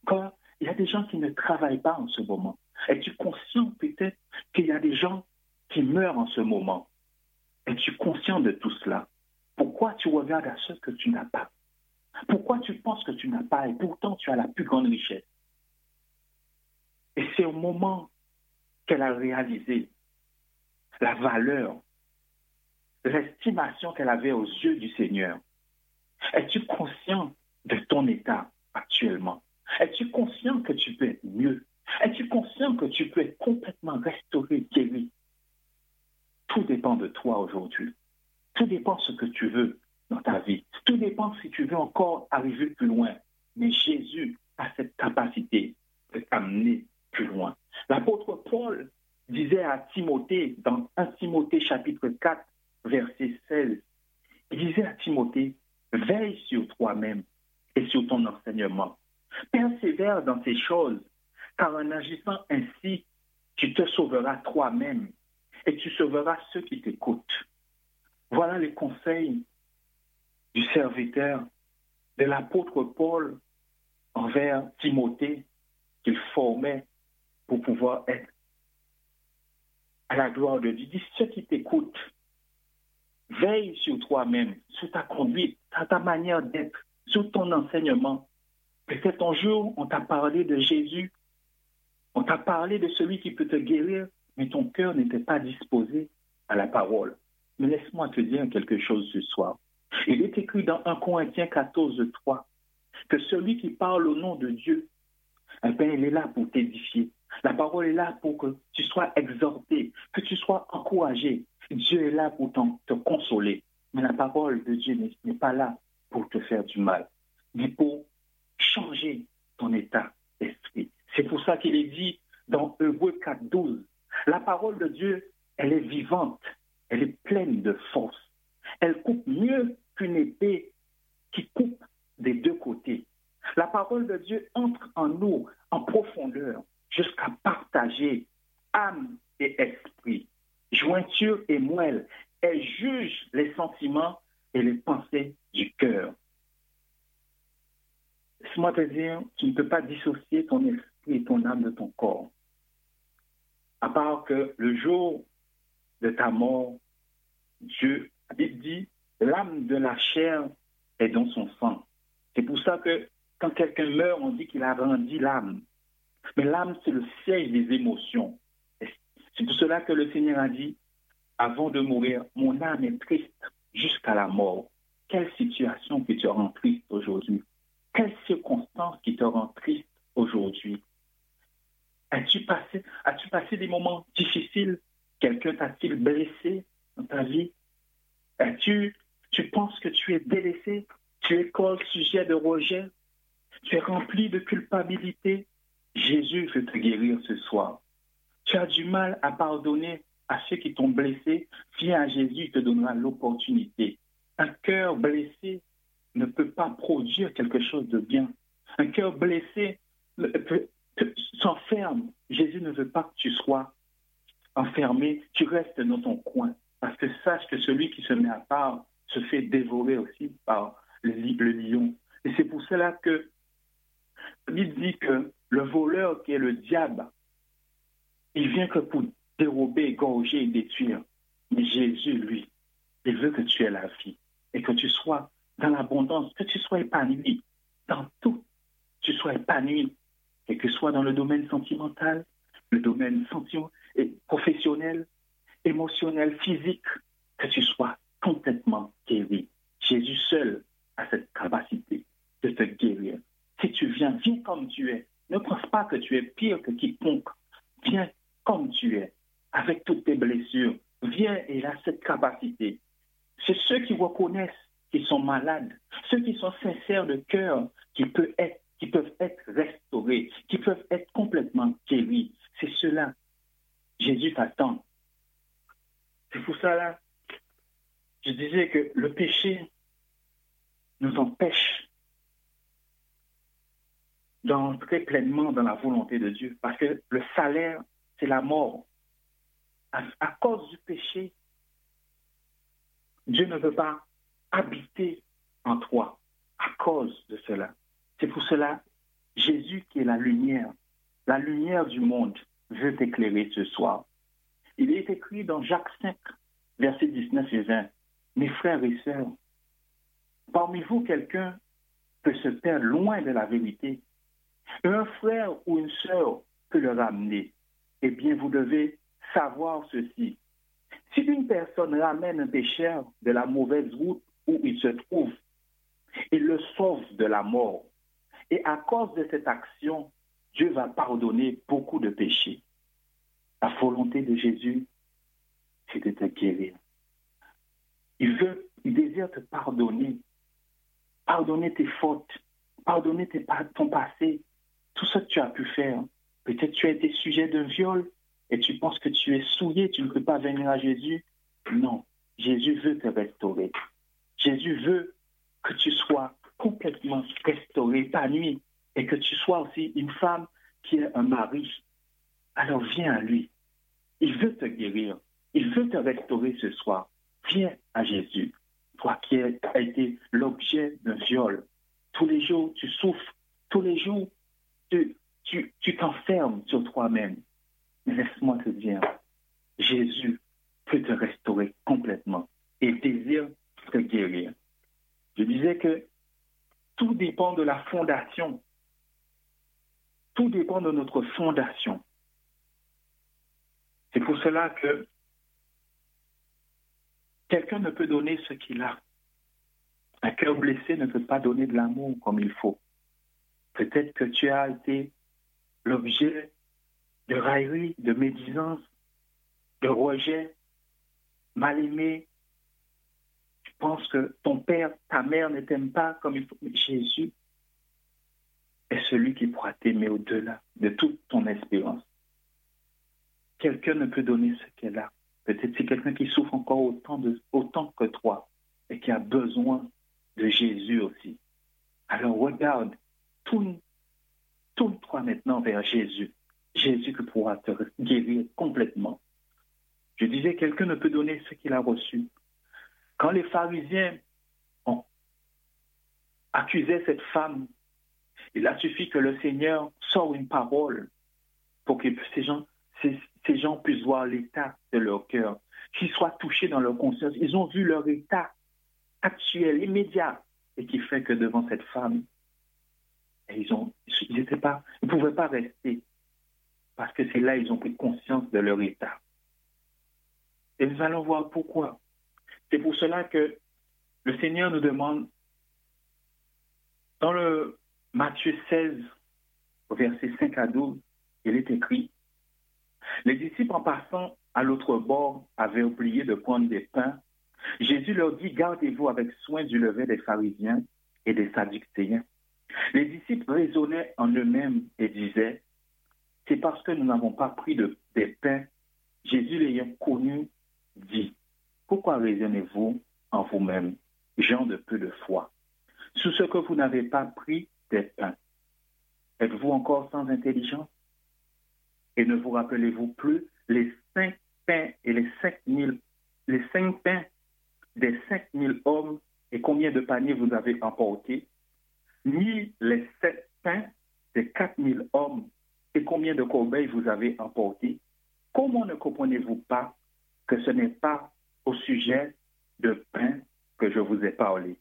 qu'il y a des gens qui ne travaillent pas en ce moment? Es-tu conscient peut-être qu'il y a des gens qui meurent en ce moment? Es-tu conscient de tout cela? Pourquoi tu regardes à ce que tu n'as pas? Pourquoi tu penses que tu n'as pas et pourtant tu as la plus grande richesse? Et c'est au moment qu'elle a réalisé la valeur, l'estimation qu'elle avait aux yeux du Seigneur. Es-tu conscient de ton état actuellement? Es-tu conscient que tu peux être mieux? Es-tu conscient que tu peux être complètement restauré, guéri? Tout dépend de toi aujourd'hui. Tout dépend de ce que tu veux dans ta vie. Tout dépend si tu veux encore arriver plus loin. Mais Jésus a cette capacité de t'amener plus loin. L'apôtre Paul disait à Timothée, dans 1 Timothée chapitre 4, verset 16, il disait à Timothée, veille sur toi-même et sur ton enseignement. Persévère dans ces choses, car en agissant ainsi, tu te sauveras toi-même et tu sauveras ceux qui t'écoutent. Voilà les conseils du serviteur de l'apôtre Paul envers Timothée qu'il formait pour pouvoir être à la gloire de Dieu. Dis ceux qui t'écoutent, veille sur toi-même, sur ta conduite, sur ta manière d'être, sur ton enseignement. Peut-être un jour, on t'a parlé de Jésus, on t'a parlé de celui qui peut te guérir, mais ton cœur n'était pas disposé à la parole. Mais laisse-moi te dire quelque chose ce soir. Il est écrit dans 1 Corinthiens 14, 3 que celui qui parle au nom de Dieu, eh bien, il est là pour t'édifier. La parole est là pour que tu sois exhorté, que tu sois encouragé. Dieu est là pour te consoler. Mais la parole de Dieu n'est pas là pour te faire du mal, mais pour changer ton état d'esprit. C'est pour ça qu'il est dit dans Hébreu 4, 12, la parole de Dieu, elle est vivante, elle est pleine de force. Elle coupe mieux qu'une épée qui coupe des deux côtés. La parole de Dieu entre en nous en profondeur jusqu'à partager âme et esprit, jointure et moelle. Elle juge les sentiments et les pensées du cœur. Laisse-moi te dire, tu ne peux pas dissocier ton esprit et ton âme de ton corps. À part que le jour de ta mort, Dieu, dit, l'âme de la chair est dans son sang. C'est pour ça que quand quelqu'un meurt, on dit qu'il a rendu l'âme. Mais l'âme, c'est le siège des émotions. C'est pour cela que le Seigneur a dit, avant de mourir, mon âme est triste jusqu'à la mort. Quelle situation qui te rend triste aujourd'hui? Quelle circonstance qui te rend triste aujourd'hui? As-tu passé, des moments difficiles? Quelqu'un t'a-t-il blessé dans ta vie? As-tu tu penses que tu es délaissé, tu es comme sujet de rejet, tu es rempli de culpabilité? Jésus veut te guérir ce soir. Tu as du mal à pardonner à ceux qui t'ont blessé. Viens à Jésus, il te donnera l'opportunité. Un cœur blessé ne peut pas produire quelque chose de bien. Un cœur blessé s'enferme. Jésus ne veut pas que tu sois enfermé, tu restes dans ton coin. Parce que sache que celui qui se met à part se fait dévorer aussi par le, lion. Et c'est pour cela que il dit que le voleur qui est le diable, il vient que pour dérober, égorger et détruire. Mais Jésus, lui, il veut que tu aies la vie et que tu sois dans l'abondance, que tu sois épanoui dans tout. Tu sois épanoui, et que ce soit dans le domaine sentimental, le domaine professionnel, émotionnel, physique, que tu sois complètement guéri. Jésus seul a cette capacité de te guérir. Si tu viens, viens comme tu es. Ne pense pas que tu es pire que quiconque. Viens comme tu es, avec toutes tes blessures. Viens et il a cette capacité. C'est ceux qui reconnaissent qu'ils sont malades, ceux qui sont sincères de cœur, qui peuvent être, qui peuvent être restaurés, qui peuvent être complètement guéris. C'est cela. Jésus t'attend. C'est pour cela, je disais que le péché nous empêche d'entrer pleinement dans la volonté de Dieu, parce que le salaire, c'est la mort. À, cause du péché, Dieu ne veut pas habiter en toi à cause de cela. C'est pour cela, Jésus qui est la lumière, la lumière du monde, veut t'éclairer ce soir. Il est écrit dans Jacques 5, versets 19 et 20, Mes frères et sœurs, parmi vous quelqu'un peut se perdre loin de la vérité. Un frère ou une sœur peut le ramener. Eh bien, vous devez savoir ceci. Si une personne ramène un pécheur de la mauvaise route où il se trouve, il le sauve de la mort. Et à cause de cette action, Dieu va pardonner beaucoup de péchés. La volonté de Jésus, c'est de te guérir. Il veut, il désire te pardonner. Pardonner tes fautes, pardonner ton passé, tout ce que tu as pu faire. Peut-être tu as été sujet d'un viol et tu penses que tu es souillé, tu ne peux pas venir à Jésus. Non, Jésus veut te restaurer. Jésus veut que tu sois complètement restauré, nuit, et que tu sois aussi une femme qui est un mari. Alors viens à lui. Il veut te guérir. Il veut te restaurer ce soir. Viens à Jésus. Toi qui as été l'objet d'un viol. Tous les jours, tu souffres. Tous les jours, tu, tu t'enfermes sur toi-même. Laisse-moi te dire, Jésus peut te restaurer complètement et désire te guérir. Je disais que tout dépend de la fondation. Tout dépend de notre fondation. C'est pour cela que quelqu'un ne peut donner ce qu'il a. Un cœur blessé ne peut pas donner de l'amour comme il faut. Peut-être que tu as été l'objet de raillerie, de médisance, de rejet, mal aimé, pense que ton père, ta mère ne t'aime pas comme il faut. Jésus est celui qui pourra t'aimer au-delà de toute ton espérance. Quelqu'un ne peut donner ce qu'elle a. Peut-être c'est quelqu'un qui souffre encore autant, autant que toi et qui a besoin de Jésus aussi. Alors regarde, tourne, tourne-toi maintenant vers Jésus. Jésus qui pourra te guérir complètement. Je disais, quelqu'un ne peut donner ce qu'il a reçu. Quand les pharisiens ont accusé cette femme, il a suffi que le Seigneur sorte une parole pour que ces gens, ces, gens puissent voir l'état de leur cœur, qu'ils soient touchés dans leur conscience. Ils ont vu leur état actuel, immédiat, et qui fait que devant cette femme, ils ont, ils ne pouvaient pas rester parce que c'est là ils ont pris conscience de leur état. Et nous allons voir pourquoi. C'est pour cela que le Seigneur nous demande, dans le Matthieu 16, au verset 5 à 12, il est écrit, les disciples en passant à l'autre bord avaient oublié de prendre des pains. Jésus leur dit, gardez-vous avec soin du levain des pharisiens et des sadducéens. Les disciples raisonnaient en eux-mêmes et disaient, c'est parce que nous n'avons pas pris de, des pains, Jésus l'ayant connu, dit, Pourquoi raisonnez-vous en vous-même, gens de peu de foi, sous ce que vous n'avez pas pris des pains? Êtes-vous encore sans intelligence? Et ne vous rappelez-vous plus les cinq pains et les les cinq pains des cinq mille hommes et combien de paniers vous avez emportés? Ni les sept pains des quatre mille hommes et combien de corbeilles vous avez emportés Comment ne comprenez-vous pas que ce n'est pas au sujet de pain que je vous ai parlé,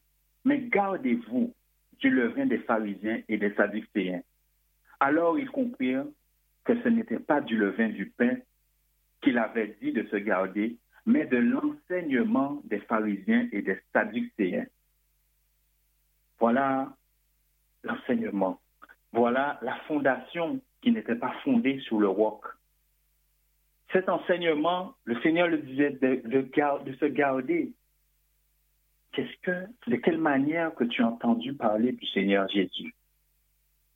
mais gardez-vous du levain des pharisiens et des sadducéens. Alors ils comprirent que ce n'était pas du levain du pain qu'il avait dit de se garder, mais de l'enseignement des pharisiens et des sadducéens. Voilà l'enseignement. Voilà la fondation qui n'était pas fondée sur le roc. Cet enseignement, le Seigneur le disait de, de, se garder. Qu'est-ce que, de quelle manière que tu as entendu parler du Seigneur Jésus?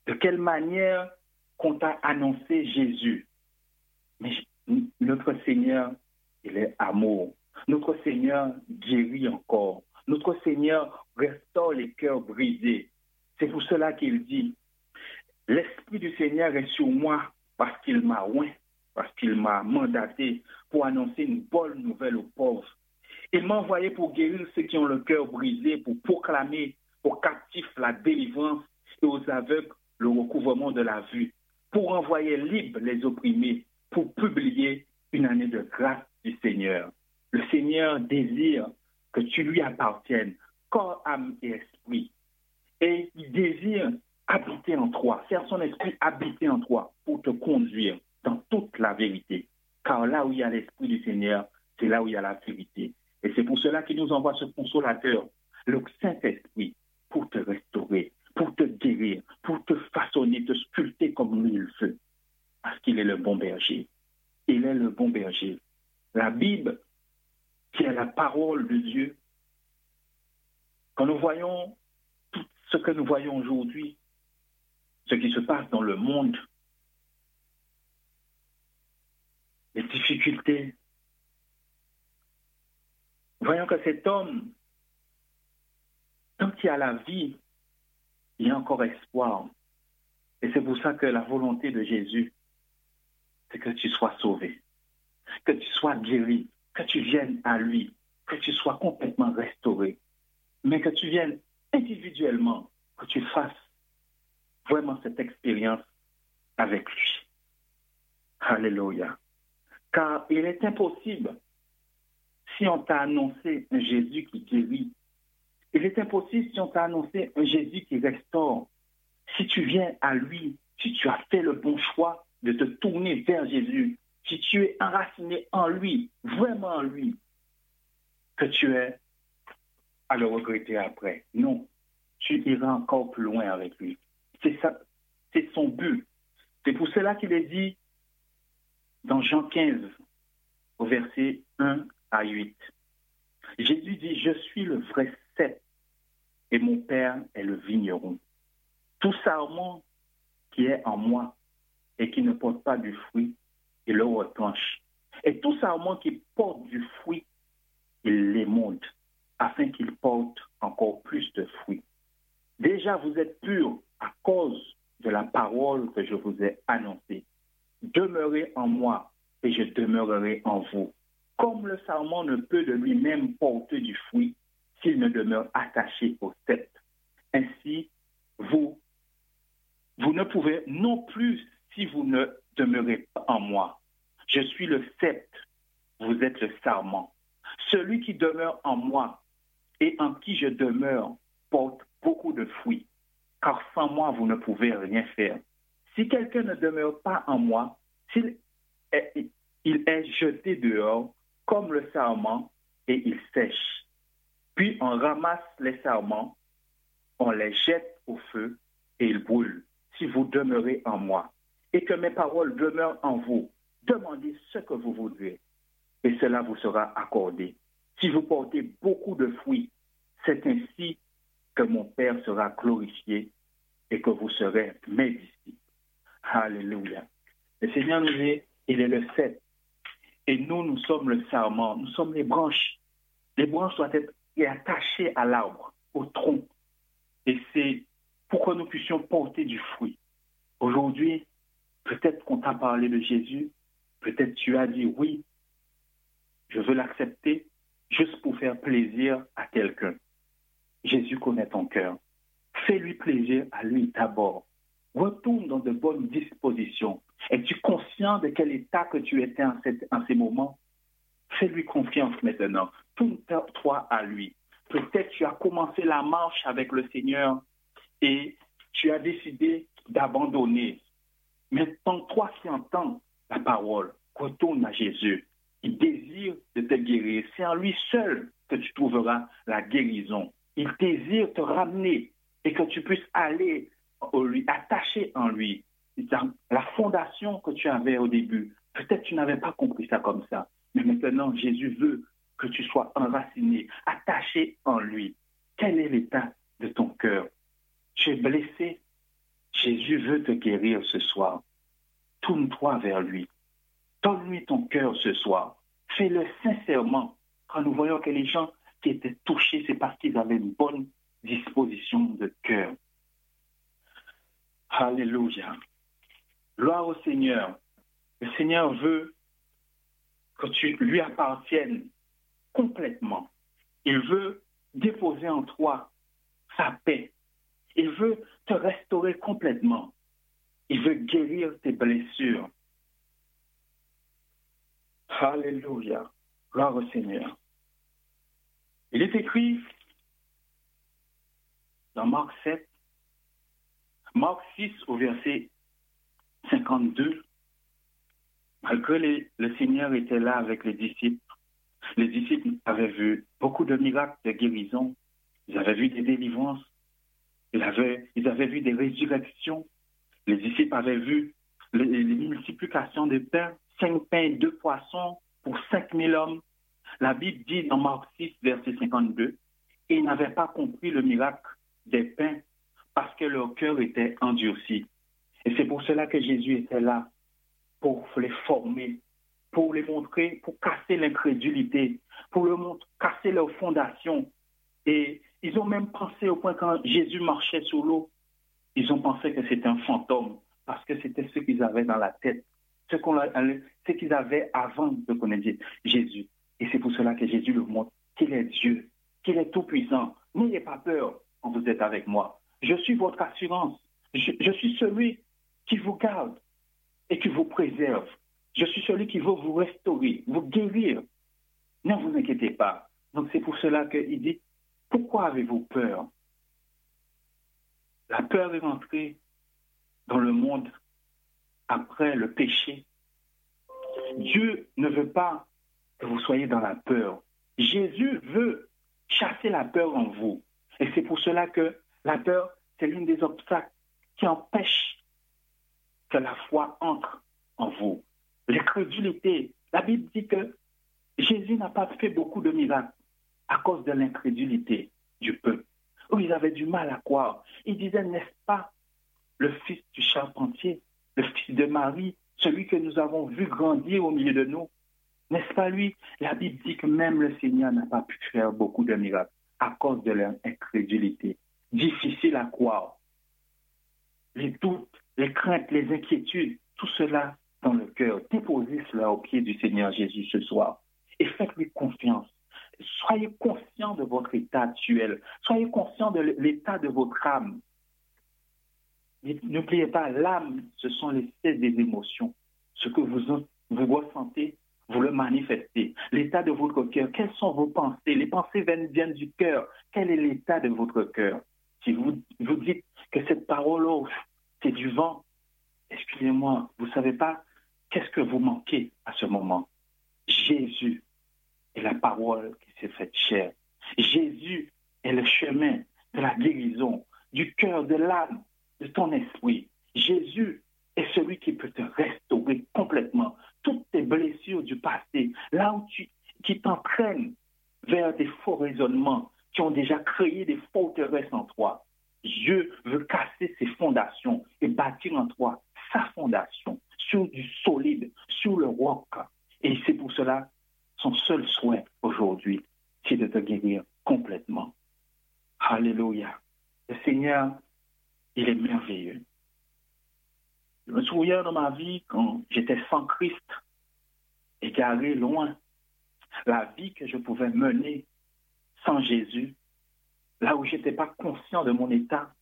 De quelle manière qu'on t'a annoncé Jésus? Notre Seigneur, il est amour. Notre Seigneur guérit encore. Notre Seigneur restaure les cœurs brisés. C'est pour cela qu'il dit, l'Esprit du Seigneur est sur moi parce qu'il m'a oint parce qu'il m'a mandaté pour annoncer une bonne nouvelle aux pauvres. Il m'a envoyé pour guérir ceux qui ont le cœur brisé, pour proclamer aux captifs la délivrance et aux aveugles le recouvrement de la vue, pour envoyer libres les opprimés, pour publier une année de grâce du Seigneur. Le Seigneur désire que tu lui appartiennes, corps, âme et esprit. Et il désire habiter en toi, faire son esprit habiter en toi pour te conduire dans toute la vérité. Car là où il y a l'Esprit du Seigneur, c'est là où il y a la vérité. Et c'est pour cela qu'il nous envoie ce consolateur, le Saint-Esprit, pour te restaurer, pour te guérir, pour te façonner, te sculpter comme lui le veut. Parce qu'il est le bon berger. Il est le bon berger. La Bible, qui est la parole de Dieu, quand nous voyons ce que nous voyons aujourd'hui, ce qui se passe dans le monde, les difficultés. Voyons que cet homme, tant qu'il a la vie, il y a encore espoir. Et c'est pour ça que la volonté de Jésus, c'est que tu sois sauvé, que tu sois guéri, que tu viennes à lui, que tu sois complètement restauré, mais que tu viennes individuellement, que tu fasses vraiment cette expérience avec lui. Alléluia. Car il est impossible, si on t'a annoncé un Jésus qui guérit, il est impossible si on t'a annoncé un Jésus qui restaure, si tu viens à lui, si tu as fait le bon choix de te tourner vers Jésus, si tu es enraciné en lui, vraiment en lui, que tu es à le regretter après. Non, tu iras encore plus loin avec lui. C'est ça, c'est son but. C'est pour cela qu'il est dit dans Jean 15, au verset 1 à 8. Jésus dit, je suis le vrai cep et mon Père est le vigneron. Tout sarment qui est en moi et qui ne porte pas du fruit, il le retranche. Et tout sarment qui porte du fruit, il l'émonde, afin qu'il porte encore plus de fruits. Déjà, vous êtes purs à cause de la parole que je vous ai annoncée. Demeurez en moi et je demeurerai en vous. Comme le sarment ne peut de lui-même porter du fruit s'il ne demeure attaché au cep. Ainsi, vous, vous ne pouvez non plus si vous ne demeurez pas en moi. Je suis le cep, vous êtes le sarment. Celui qui demeure en moi et en qui je demeure porte beaucoup de fruits, car sans moi, vous ne pouvez rien faire. Si quelqu'un ne demeure pas en moi, s'il est, il est jeté dehors comme le sarment et il sèche. Puis on ramasse les sarments, on les jette au feu et ils brûlent. Si vous demeurez en moi et que mes paroles demeurent en vous, demandez ce que vous voudrez et cela vous sera accordé. Si vous portez beaucoup de fruits, c'est ainsi que mon Père sera glorifié et que vous serez mes disciples. Alléluia. Le Seigneur nous est il est le cep. Et nous, nous sommes le sarment, nous sommes les branches. Les branches doivent être attachées à l'arbre, au tronc. Et c'est pour que nous puissions porter du fruit. Aujourd'hui, peut-être qu'on t'a parlé de Jésus, peut-être tu as dit oui, je veux l'accepter juste pour faire plaisir à quelqu'un. Jésus connaît ton cœur. Fais-lui plaisir à lui d'abord. Retourne dans de bonnes dispositions. Es-tu conscient de quel état que tu étais en, en ces moments? Fais-lui confiance maintenant. Tourne-toi à lui. Peut-être tu as commencé la marche avec le Seigneur et tu as décidé d'abandonner. Mais tant toi qui entends la parole, retourne à Jésus. Il désire de te guérir. C'est en lui seul que tu trouveras la guérison. Il désire te ramener et que tu puisses aller lui, attacher en lui la fondation que tu avais au début. Peut-être tu n'avais pas compris ça comme ça. Mais maintenant, Jésus veut que tu sois enraciné, attaché en lui. Quel est l'état de ton cœur? Tu es blessé. Jésus veut te guérir ce soir. Tourne-toi vers lui. Donne-lui ton cœur ce soir. Fais-le sincèrement. Quand nous voyons que les gens qui étaient touchés, c'est parce qu'ils avaient une bonne disposition de cœur. Alléluia. Gloire au Seigneur. Le Seigneur veut que tu lui appartiennes complètement. Il veut déposer en toi sa paix. Il veut te restaurer complètement. Il veut guérir tes blessures. Alléluia. Gloire au Seigneur. Il est écrit dans Marc 7, Marc 6 au verset 52, malgré le Seigneur était là avec les disciples, les disciples avaient vu beaucoup de miracles de guérison, ils avaient vu des délivrances, ils avaient, ils avaient vu des résurrections, les disciples avaient vu les, multiplications de pains, cinq pains et deux poissons pour cinq mille hommes. La Bible dit dans Marc 6, verset 52, ils n'avaient pas compris le miracle des pains parce que leur cœur était endurci. Et c'est pour cela que Jésus était là, pour les former, pour les montrer, pour casser l'incrédulité, pour montrer, casser leur fondation. Et ils ont même pensé au point quand Jésus marchait sur l'eau, ils ont pensé que c'était un fantôme, parce que c'était ce qu'ils avaient dans la tête, ce qu'ils avaient avant de connaître Jésus. Et c'est pour cela que Jésus leur montre qu'il est Dieu, qu'il est tout-puissant. N'ayez pas peur quand vous êtes avec moi. Je suis votre assurance. Je, suis celui qui vous garde et qui vous préserve. Je suis celui qui veut vous restaurer, vous guérir. Ne vous inquiétez pas. Donc c'est pour cela qu'il dit, pourquoi avez-vous peur? La peur est entrée dans le monde après le péché. Dieu ne veut pas que vous soyez dans la peur. Jésus veut chasser la peur en vous. Et c'est pour cela que la peur, c'est l'une des obstacles qui empêche que la foi entre en vous. L'incrédulité, la Bible dit que Jésus n'a pas fait beaucoup de miracles à cause de l'incrédulité du peuple. Ils avaient du mal à croire. Ils disaient, n'est-ce pas le fils du charpentier, le fils de Marie, celui que nous avons vu grandir au milieu de nous? N'est-ce pas lui? La Bible dit que même le Seigneur n'a pas pu faire beaucoup de miracles à cause de leur incrédulité. Difficile à croire. Les doutes, les craintes, les inquiétudes, tout cela dans le cœur. Déposez cela au pied du Seigneur Jésus ce soir et faites-lui confiance. Soyez conscient de votre état actuel. Soyez conscient de l'état de votre âme. N'oubliez pas, l'âme, ce sont les des émotions. Ce que vous, vous ressentez, vous le manifestez. L'état de votre cœur, quelles sont vos pensées? Les pensées viennent, du cœur. Quel est l'état de votre cœur? Si vous vous dites que cette parole, c'est du vent, excusez-moi, vous ne savez pas qu'est-ce que vous manquez à ce moment? Jésus est la parole qui s'est faite chair. Jésus est le chemin de la guérison, du cœur, de l'âme, de ton esprit. Jésus est celui qui peut te restaurer complètement toutes tes blessures du passé, là où tu, qui vers des faux raisonnements qui ont déjà créé des forteresses en toi. Dieu veut casser ces fondations et bâtir en toi sa fondation sur du solide, sur le roc. Et c'est pour cela, son seul souhait aujourd'hui, c'est de te guérir complètement. Alléluia. Le Seigneur, il est merveilleux. Je me souviens de ma vie quand j'étais sans Christ, égaré loin, la vie que je pouvais mener sans Jésus, là où je n'étais pas conscient de mon état.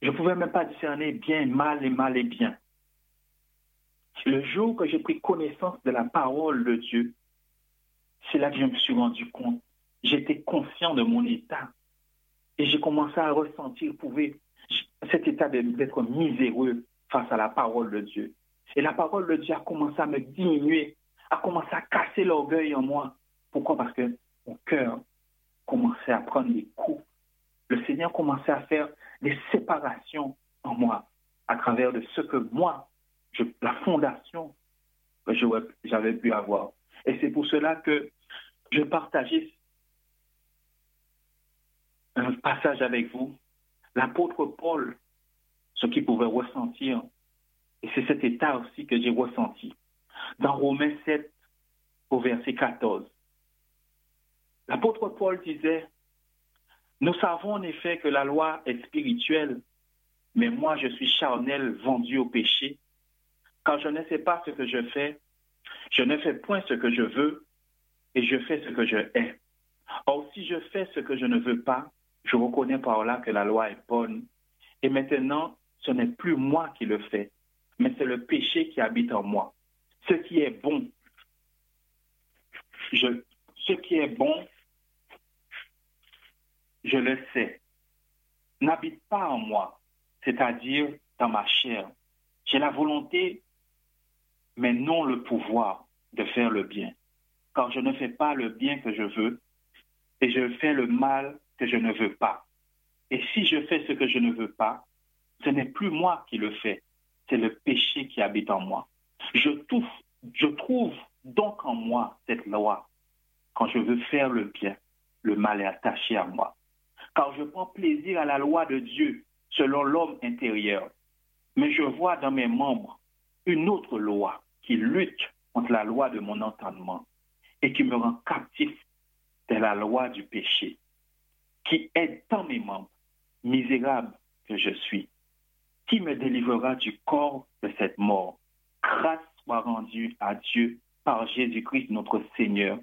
Je ne pouvais même pas discerner bien, mal et mal et bien. Le jour que j'ai pris connaissance de la parole de Dieu, c'est là que je me suis rendu compte. J'étais conscient de mon état. Et j'ai commencé à ressentir prouver cet état d'être miséreux face à la parole de Dieu. Et la parole de Dieu a commencé à me diminuer, a commencé à casser l'orgueil en moi. Pourquoi? Parce que mon cœur commençait à prendre des coups. Le Seigneur commençait à faire des séparations en moi à travers de ce que moi, la fondation que j'avais pu avoir. Et c'est pour cela que je partageais un passage avec vous. L'apôtre Paul, ce qu'il pouvait ressentir, et c'est cet état aussi que j'ai ressenti. Dans Romains 7, au verset 14, l'apôtre Paul disait, Nous savons en effet que la loi est spirituelle, mais moi je suis charnel vendu au péché, car je ne sais pas ce que je fais, je ne fais point ce que je veux, et je fais ce que je hais. Or, si je fais ce que je ne veux pas, je reconnais par là que la loi est bonne. Et maintenant, ce n'est plus moi qui le fais, mais c'est le péché qui habite en moi. Ce qui est bon, ce qui est bon, je le sais, n'habite pas en moi, c'est-à-dire dans ma chair. J'ai la volonté, mais non le pouvoir de faire le bien car je ne fais pas le bien que je veux et je fais le mal que je ne veux pas. Et si je fais ce que je ne veux pas, ce n'est plus moi qui le fais, c'est le péché qui habite en moi. Je je trouve donc en moi cette loi. Quand je veux faire le bien, le mal est attaché à moi. Car je prends plaisir à la loi de Dieu selon l'homme intérieur. Mais je vois dans mes membres une autre loi qui lutte contre la loi de mon entendement et qui me rend captif de la loi du péché, qui est dans mes membres, misérable que je suis, qui me délivrera du corps de cette mort. Grâce soit rendue à Dieu par Jésus-Christ notre Seigneur.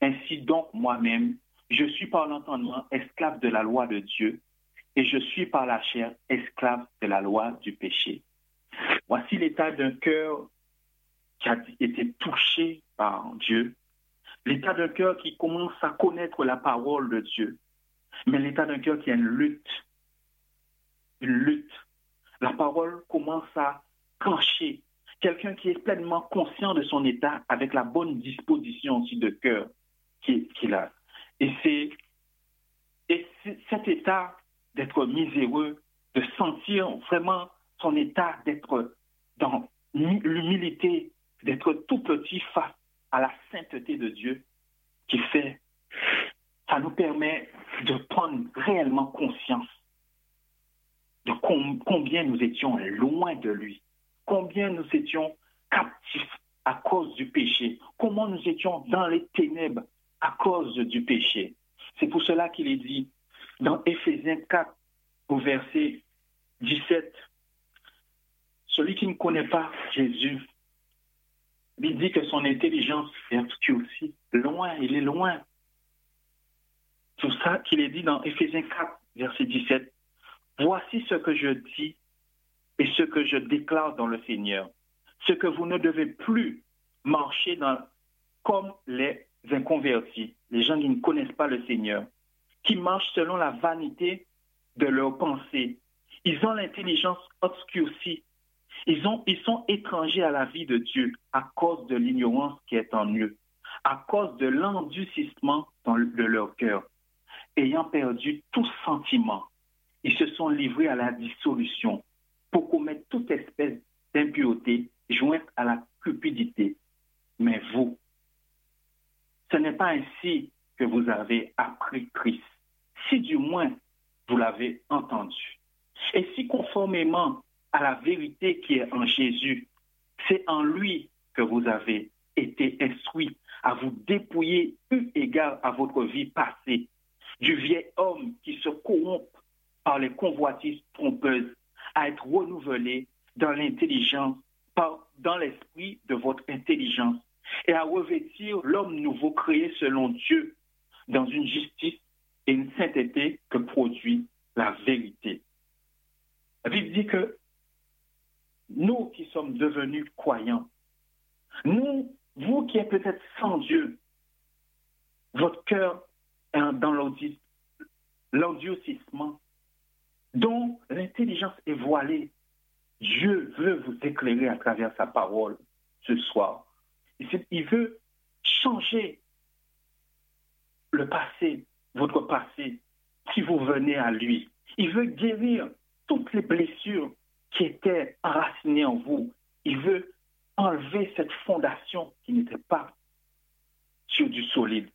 Ainsi donc moi-même, je suis par l'entendement esclave de la loi de Dieu et je suis par la chair esclave de la loi du péché. Voici l'état d'un cœur qui a été touché par Dieu l'état d'un cœur qui commence à connaître la parole de Dieu, mais l'état d'un cœur qui a une lutte, une lutte. La parole commence à clencher. Quelqu'un qui est pleinement conscient de son état avec la bonne disposition aussi de cœur qu'il a. Et c'est cet état d'être miséreux, de sentir vraiment son état d'être dans l'humilité, d'être tout petit face à la sainteté de Dieu qui fait, ça nous permet de prendre réellement conscience de combien nous étions loin de lui, combien nous étions captifs à cause du péché, comment nous étions dans les ténèbres à cause du péché. C'est pour cela qu'il est dit dans Éphésiens 4 au verset 17, celui qui ne connaît pas Jésus il dit que son intelligence est aussi loin, il est loin. C'est ça qu'il est dit dans Éphésiens 4, verset 17. Voici ce que je dis et ce que je déclare dans le Seigneur. Ce que vous ne devez plus marcher dans, comme les inconvertis, les gens qui ne connaissent pas le Seigneur, qui marchent selon la vanité de leurs pensées. Ils ont l'intelligence obscurcie ils, ont, ils sont étrangers à la vie de Dieu à cause de l'ignorance qui est en eux, à cause de l'endurcissement de leur cœur. Ayant perdu tout sentiment, ils se sont livrés à la dissolution pour commettre toute espèce d'impureté jointe à la cupidité. Mais vous, ce n'est pas ainsi que vous avez appris Christ, si du moins vous l'avez entendu. Et si conformément à la vérité qui est en Jésus, C'est en lui que vous avez été instruit à vous dépouiller eu égard à votre vie passée, du vieil homme qui se corrompt par les convoitises trompeuses, à être renouvelé dans l'intelligence, dans l'esprit de votre intelligence, et à revêtir l'homme nouveau créé selon Dieu dans une justice et une sainteté que produit la vérité. La Bible dit que nous qui sommes devenus croyants, nous, vous qui êtes peut-être sans Dieu, votre cœur est dans l'endurcissement, dont l'intelligence est voilée. Dieu veut vous éclairer à travers sa parole ce soir. Il veut changer le passé, votre passé, si vous venez à lui. Il veut guérir toutes les blessures qui étaient enracinées en vous. Il veut enlever cette fondation qui n'était pas sur du solide.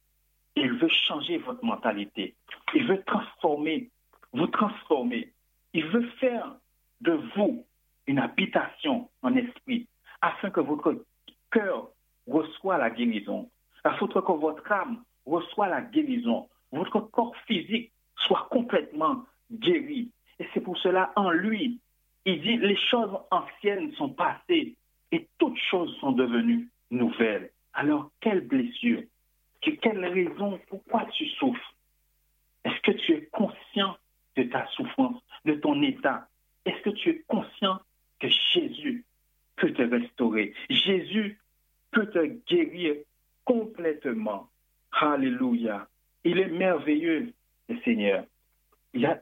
Il veut changer votre mentalité. Il veut transformer, vous transformer. Il veut faire de vous une habitation en esprit afin que votre cœur reçoit la guérison, afin que votre âme reçoit la guérison, votre corps physique soit complètement guéri. Et c'est pour cela, en lui, il dit, les choses anciennes sont passées et toutes choses sont devenues nouvelles. Alors, quelle blessure, quelle raison, pourquoi tu souffres? Est-ce que tu es conscient de ta souffrance, de ton état? Est-ce que tu es conscient que Jésus peut te restaurer? Jésus peut te guérir complètement. Alléluia. Il est merveilleux, le Seigneur.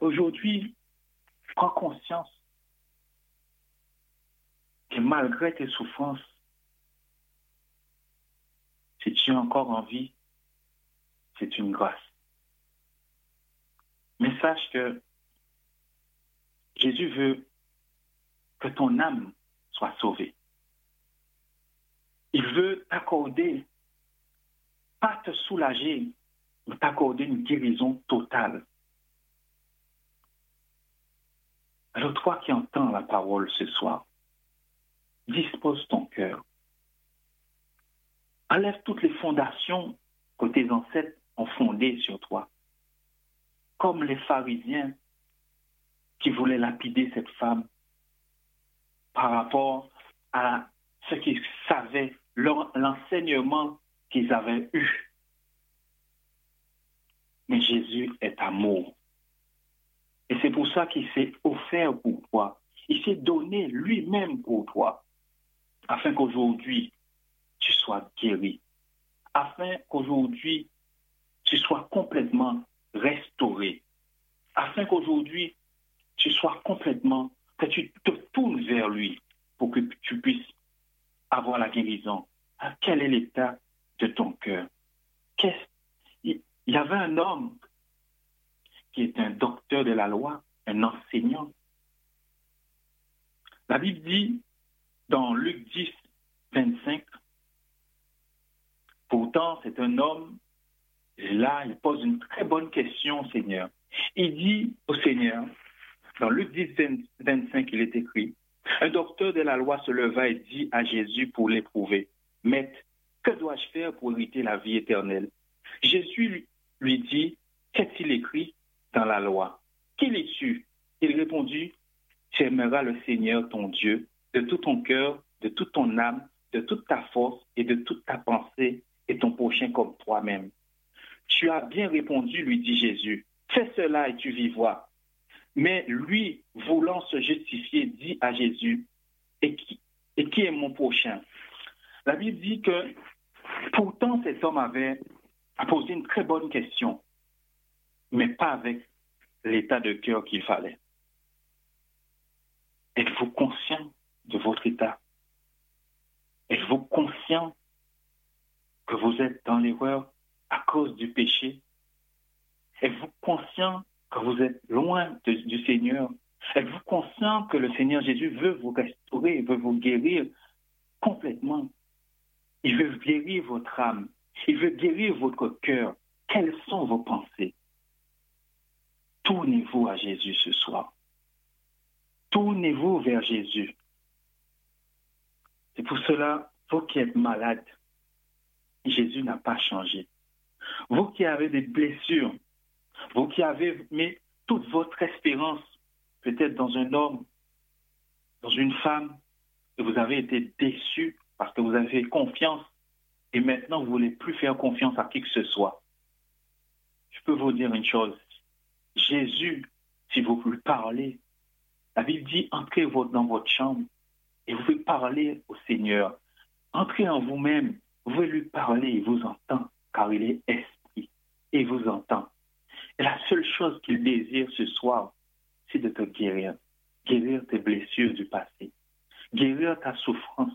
Aujourd'hui, prends conscience que malgré tes souffrances, si tu es encore en vie, c'est une grâce. Mais sache que Jésus veut que ton âme soit sauvée. Il veut t'accorder, pas te soulager, mais t'accorder une guérison totale. Alors toi qui entends la parole ce soir, dispose ton cœur. Enlève toutes les fondations que tes ancêtres ont fondées sur toi. Comme les pharisiens qui voulaient lapider cette femme par rapport à ce qu'ils savaient, l'enseignement qu'ils avaient eu. Mais Jésus est amour. Et c'est pour ça qu'il s'est offert pour toi. Il s'est donné lui-même pour toi afin qu'aujourd'hui, tu sois guéri, afin qu'aujourd'hui, tu sois complètement restauré, afin qu'aujourd'hui, tu sois complètement, que tu te tournes vers lui pour que tu puisses avoir la guérison. Ah, quel est l'état de ton cœur? Il y avait un homme qui est un docteur de la loi, un enseignant. La Bible dit dans Luc 10, 25. Pourtant, c'est un homme, et là, il pose une très bonne question au Seigneur. Il dit au Seigneur, dans Luc 10, 25, il est écrit, un docteur de la loi se leva et dit à Jésus pour l'éprouver, Maître, que dois-je faire pour hériter la vie éternelle? Jésus lui dit, qu'est-il écrit dans la loi? Qu'il est tu Il répondit, tu aimeras le Seigneur ton Dieu de tout ton cœur, de toute ton âme, de toute ta force et de toute ta pensée, et ton prochain comme toi-même. Tu as bien répondu, lui dit Jésus. Fais cela et tu vivras. Mais lui, voulant se justifier, dit à Jésus, et qui, est mon prochain? La Bible dit que pourtant cet homme avait posé une très bonne question, mais pas avec l'état de cœur qu'il fallait. Êtes-vous conscient de votre état? Êtes-vous conscient que vous êtes dans l'erreur à cause du péché? Êtes-vous conscient que vous êtes loin du Seigneur Êtes-vous conscient que le Seigneur Jésus veut vous restaurer, veut vous guérir complètement Il veut guérir votre âme, il veut guérir votre cœur. Quelles sont vos pensées? Tournez-vous à Jésus ce soir. Tournez-vous vers Jésus. C'est pour cela, vous qui êtes malade, Jésus n'a pas changé. Vous qui avez des blessures, vous qui avez mis toute votre espérance peut-être dans un homme, dans une femme, et vous avez été déçu parce que vous avez confiance et maintenant vous ne voulez plus faire confiance à qui que ce soit. Je peux vous dire une chose. Jésus, si vous lui parlez, la Bible dit entrez dans votre chambre et vous pouvez parler au Seigneur. Entrez en vous-même, vous pouvez lui parler, il vous entend, car il est esprit et il vous entend. Et la seule chose qu'il désire ce soir, c'est de te guérir, guérir tes blessures du passé, guérir ta souffrance.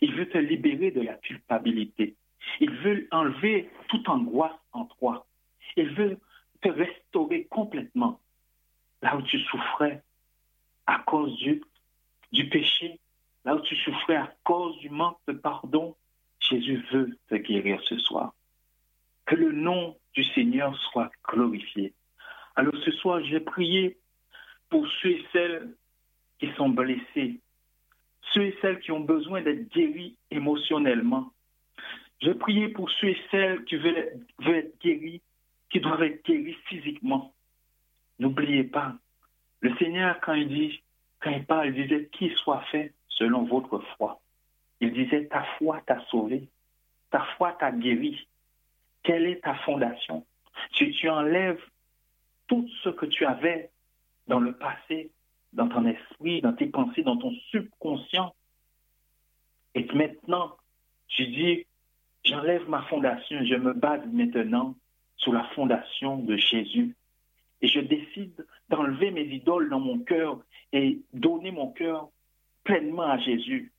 Il veut te libérer de la culpabilité. Il veut enlever toute angoisse en toi. Il veut te restaurer complètement là où tu souffrais à cause du, du péché, là où tu souffrais à cause du manque de pardon. Jésus veut te guérir ce soir. Que le nom du Seigneur soit glorifié. Alors ce soir, j'ai prié pour ceux et celles qui sont blessés, ceux et celles qui ont besoin d'être guéris émotionnellement. J'ai prié pour ceux et celles qui veulent, être guéris, qui doivent être guéris physiquement. N'oubliez pas, le Seigneur, quand il dit, quand il parle, il disait qu'il soit fait selon votre foi. Il disait ta foi t'a sauvé, ta foi t'a guéri. Quelle est ta fondation? Si tu enlèves tout ce que tu avais dans le passé, dans ton esprit, dans tes pensées, dans ton subconscient, et que maintenant, tu dis, j'enlève ma fondation, je me base maintenant sur la fondation de Jésus. Et je décide d'enlever mes idoles dans mon cœur et donner mon cœur pleinement à Jésus.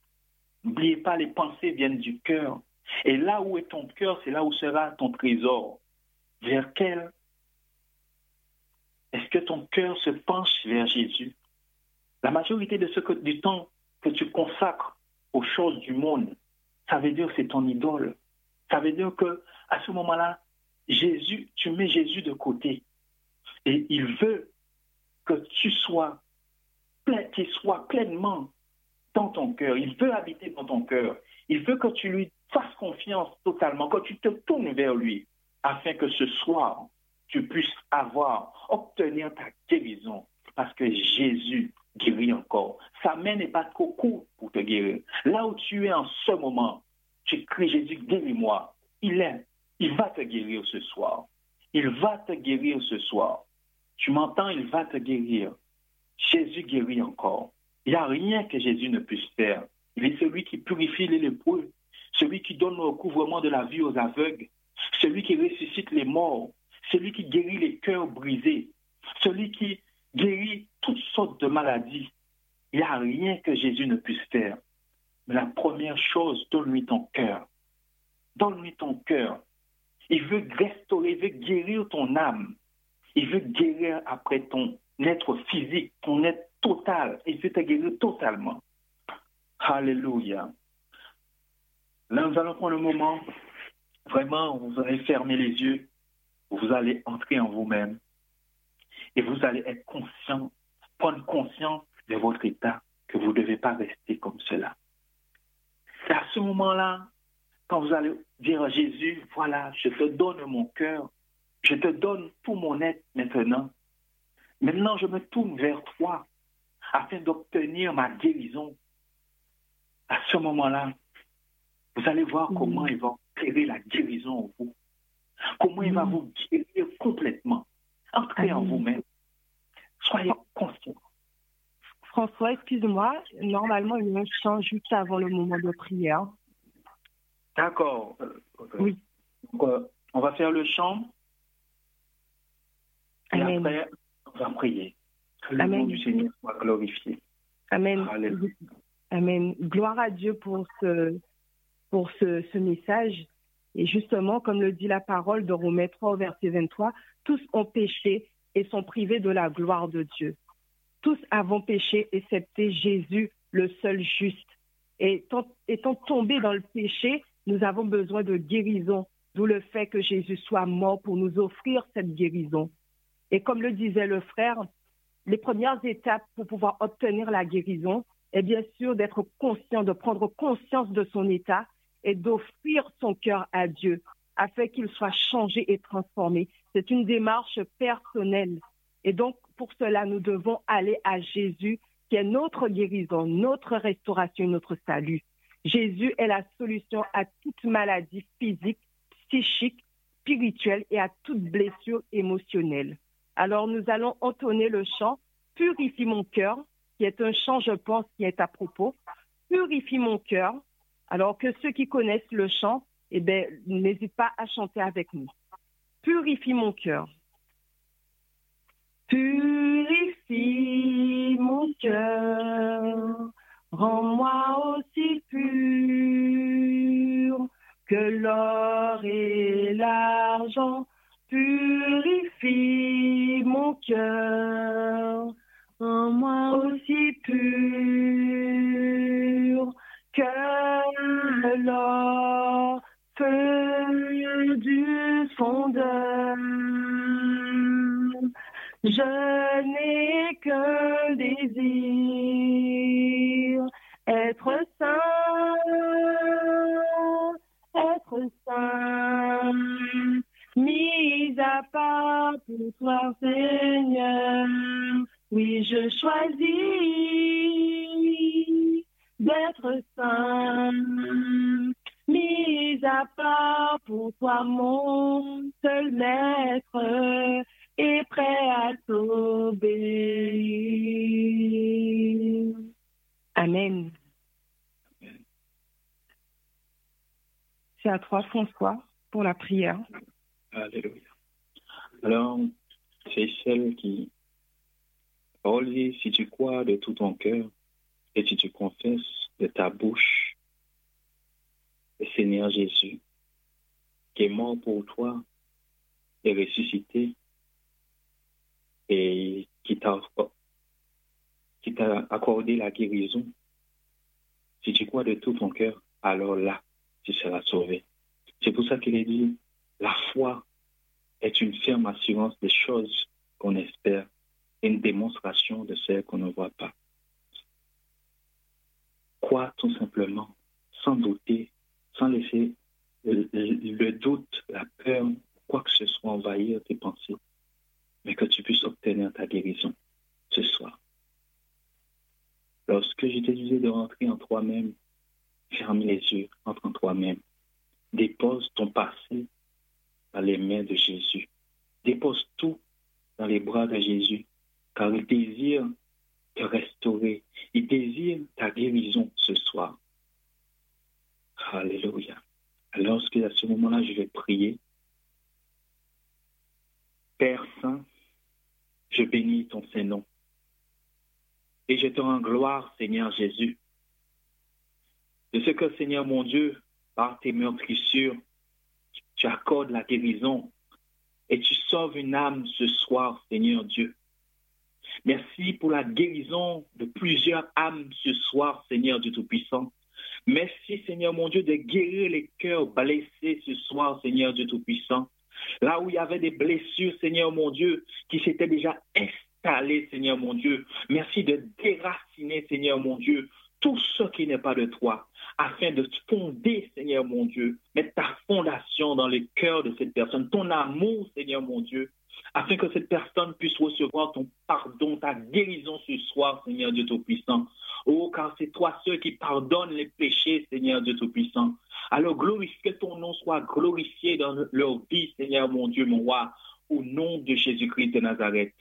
N'oubliez pas, les pensées viennent du cœur. Et là où est ton cœur, c'est là où sera ton trésor. Vers quel? Est-ce que ton cœur se penche vers Jésus? La majorité de ce que, du temps que tu consacres aux choses du monde, ça veut dire que c'est ton idole. Ça veut dire que à ce moment-là, Jésus, tu mets Jésus de côté. Et il veut que tu sois qu'il soit pleinement dans ton cœur. Il veut habiter dans ton cœur. Il veut que tu lui fasses confiance totalement, que tu te tournes vers lui, afin que ce soir, tu puisses avoir, obtenir ta guérison. Parce que Jésus guérit encore. Sa main n'est pas trop courte pour te guérir. Là où tu es en ce moment, tu cries Jésus, guéris-moi. Il est. Il va te guérir ce soir. Il va te guérir ce soir. Tu m'entends, il va te guérir. Jésus guérit encore. Il n'y a rien que Jésus ne puisse faire. Il est celui qui purifie les lépreux, celui qui donne le recouvrement de la vie aux aveugles, celui qui ressuscite les morts, celui qui guérit les cœurs brisés, celui qui guérit toutes sortes de maladies. Il n'y a rien que Jésus ne puisse faire. Mais la première chose, donne-lui ton cœur. Donne-lui ton cœur. Il veut restaurer, il veut guérir ton âme. Il veut guérir après ton être physique, ton être total. Il veut te guérir totalement. Alléluia. Là, nous allons prendre le moment. Vraiment, vous allez fermer les yeux vous allez entrer en vous-même et vous allez être conscient, prendre conscience de votre état, que vous ne devez pas rester comme cela. C'est à ce moment-là, quand vous allez dire à Jésus, voilà, je te donne mon cœur, je te donne tout mon être maintenant. Maintenant, je me tourne vers toi afin d'obtenir ma guérison. À ce moment-là, vous allez voir comment il va opérer la guérison en vous. Comment il va mm. vous guérir complètement. Entrez en vous-même. Soyez conscient. François, excuse-moi, normalement, il y a un chant juste avant le moment de prière. D'accord. Euh, oui. Euh, on va faire le chant. Et après, on va prier. Que le nom du Seigneur soit glorifié. Amen. Amen. Gloire à Dieu pour ce, pour ce, message. Et justement, comme le dit la parole de Romains 3 au verset 23, tous ont péché et sont privés de la gloire de Dieu. Tous avons péché, excepté Jésus, le seul juste. Et étant tombés dans le péché, nous avons besoin de guérison, d'où le fait que Jésus soit mort pour nous offrir cette guérison. Et comme le disait le frère, les premières étapes pour pouvoir obtenir la guérison, est bien sûr d'être conscient, de prendre conscience de son état et d'offrir son cœur à Dieu afin qu'il soit changé et transformé. C'est une démarche personnelle. Et donc, pour cela, nous devons aller à Jésus, qui est notre guérison, notre restauration, notre salut. Jésus est la solution à toute maladie physique, psychique, spirituelle et à toute blessure émotionnelle. Alors, nous allons entonner le chant Purifie mon cœur, qui est un chant, je pense, qui est à propos. Purifie mon cœur. Alors que ceux qui connaissent le chant, eh bien, n'hésite pas à chanter avec nous. Purifie mon cœur. Purifie mon cœur, rends-moi aussi pur que l'or et l'argent. Purifie mon cœur, rends-moi aussi pur que feu du fondeur. Je n'ai qu'un désir, être saint, être saint, mis à part pour toi, Seigneur. Oui, je choisis d'être saint, mis à part pour toi, mon seul maître et prêt à t'obéir. Amen. C'est à toi, François, pour la prière. Alléluia. Alors, c'est celle qui, Olivier, si tu crois de tout ton cœur et si tu confesses de ta bouche le Seigneur Jésus, qui est mort pour toi et ressuscité, et qui t'a qui t'a accordé la guérison, si tu crois de tout ton cœur, alors là, tu seras sauvé. C'est pour ça qu'il est dit, la foi est une ferme assurance des choses qu'on espère une démonstration de celles qu'on ne voit pas. Crois tout simplement, sans douter, sans laisser le, le doute, la peur, quoi que ce soit envahir tes pensées mais que tu puisses obtenir ta guérison ce soir. Lorsque je t'ai dit de rentrer en toi-même, ferme les yeux, entre en toi-même. Dépose ton passé dans les mains de Jésus. Dépose tout dans les bras de Jésus, car il désire te restaurer. Il désire ta guérison ce soir. Alléluia. Alors, à ce moment-là, je vais prier. Père Saint, je bénis ton Saint-Nom. Et je te rends gloire, Seigneur Jésus, de ce que, Seigneur mon Dieu, par tes meurtrissures, tu accordes la guérison et tu sauves une âme ce soir, Seigneur Dieu. Merci pour la guérison de plusieurs âmes ce soir, Seigneur Dieu Tout-Puissant. Merci, Seigneur mon Dieu, de guérir les cœurs blessés ce soir, Seigneur Dieu Tout-Puissant. Là où il y avait des blessures, Seigneur mon Dieu, qui s'étaient déjà installées, Seigneur mon Dieu. Merci de déraciner, Seigneur mon Dieu, tout ce qui n'est pas de toi, afin de fonder, Seigneur mon Dieu, mettre ta fondation dans le cœur de cette personne, ton amour, Seigneur mon Dieu, afin que cette personne puisse recevoir ton pardon, ta guérison ce soir, Seigneur Dieu Tout-Puissant. Oh, car c'est toi seul qui pardonne les péchés, Seigneur Dieu Tout-Puissant. Alors glorifie que ton nom soit glorifié dans leur vie, Seigneur mon Dieu, mon roi, au nom de Jésus-Christ de Nazareth.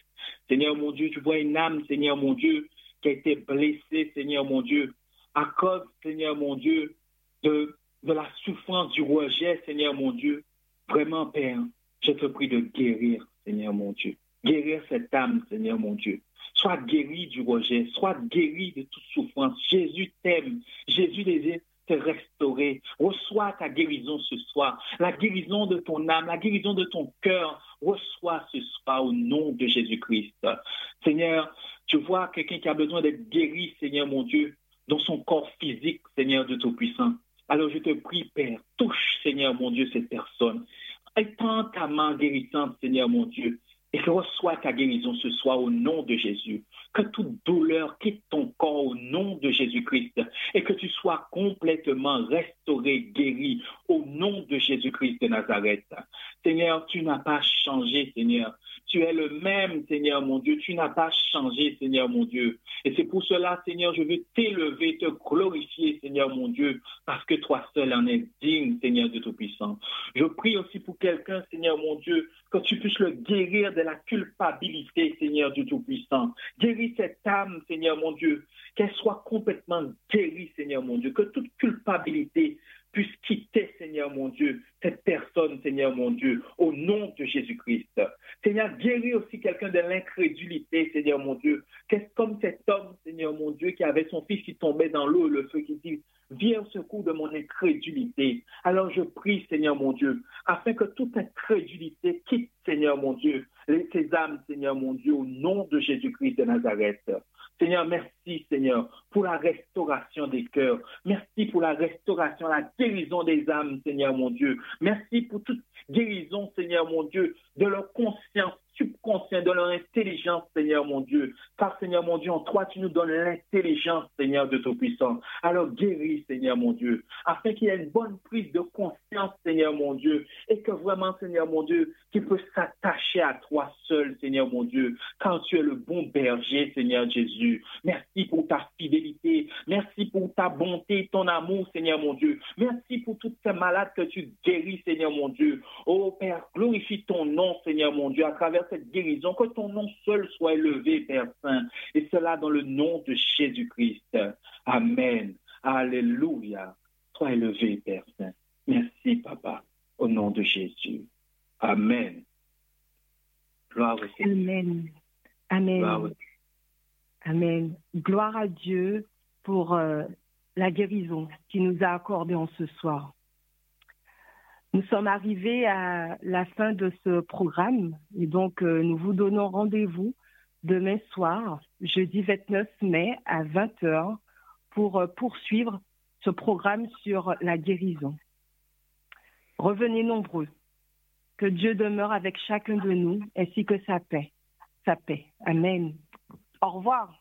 Seigneur mon Dieu, tu vois une âme, Seigneur mon Dieu, qui a été blessée, Seigneur mon Dieu, à cause, Seigneur mon Dieu, de, de la souffrance du rejet, Seigneur mon Dieu. Vraiment, Père, je te prie de guérir, Seigneur mon Dieu. Guérir cette âme, Seigneur mon Dieu. Sois guéri du rejet, sois guéri de toute souffrance. Jésus t'aime. Jésus désire te restaurer. Reçois ta guérison ce soir, la guérison de ton âme, la guérison de ton cœur. Reçois ce soir au nom de Jésus-Christ. Seigneur, tu vois quelqu'un qui a besoin d'être guéri, Seigneur mon Dieu, dans son corps physique, Seigneur de Tout-Puissant. Alors je te prie, Père, touche, Seigneur mon Dieu, cette personne. Étends ta main guérissante, Seigneur mon Dieu. et reçois ta guérison ce soir au nom de Jésus. Que toute douleur quitte ton corps au nom de Jésus-Christ et que tu sois complètement restauré, guéri au nom de Jésus-Christ de Nazareth. Seigneur, tu n'as pas changé, Seigneur. Tu es le même, Seigneur mon Dieu. Tu n'as pas changé, Seigneur mon Dieu. Et c'est pour cela, Seigneur, je veux t'élever, te glorifier, Seigneur mon Dieu, parce que toi seul en es digne, Seigneur de Tout-Puissant. Je prie aussi pour quelqu'un, Seigneur mon Dieu, que tu puisses le guérir de la culpabilité, Seigneur du Tout-Puissant. Guéris cette âme, Seigneur mon Dieu, qu'elle soit complètement guérie, Seigneur mon Dieu, que toute culpabilité puisse quitter, Seigneur mon Dieu, cette personne, Seigneur mon Dieu, au nom de Jésus-Christ. Seigneur, guéris aussi quelqu'un de l'incrédulité, Seigneur mon Dieu. Qu'est-ce comme cet homme, Seigneur mon Dieu, qui avait son fils qui tombait dans l'eau et le feu, qui dit, viens au secours de mon incrédulité. Alors je prie, Seigneur mon Dieu, afin que toute incrédulité quitte, Seigneur mon Dieu, ces âmes, Seigneur mon Dieu, au nom de Jésus-Christ de Nazareth. Seigneur, merci, Seigneur, pour la restauration des cœurs. Merci pour la restauration, la guérison des âmes, Seigneur mon Dieu. Merci pour toute guérison, Seigneur mon Dieu, de leur conscience subconscient, de leur intelligence, Seigneur mon Dieu. Car, Seigneur mon Dieu, en toi, tu nous donnes l'intelligence, Seigneur de Tout-Puissant. Alors guéris, Seigneur mon Dieu, afin qu'il y ait une bonne prise de conscience, Seigneur mon Dieu, et que vraiment, Seigneur mon Dieu, qu'il peut s'attacher à toi seul, Seigneur mon Dieu, quand tu es le bon berger, Seigneur Jésus. Merci pour ta fidélité. Merci pour ta bonté, ton amour, Seigneur mon Dieu. Merci pour toutes ces malades que tu guéris, Seigneur mon Dieu. Oh Père, glorifie ton nom, Seigneur mon Dieu, à travers cette guérison, que ton nom seul soit élevé, Père Saint, et cela dans le nom de Jésus-Christ. Amen. Alléluia. Sois élevé, Père Saint. Merci, Papa, au nom de Jésus. Amen. Gloire au Amen. Amen. Gloire Amen. Gloire à Dieu pour euh, la guérison qu'il nous a accordée en ce soir. Nous sommes arrivés à la fin de ce programme et donc euh, nous vous donnons rendez-vous demain soir, jeudi 29 mai à 20h pour euh, poursuivre ce programme sur la guérison. Revenez nombreux. Que Dieu demeure avec chacun de nous ainsi que sa paix. Sa paix. Amen. Au revoir.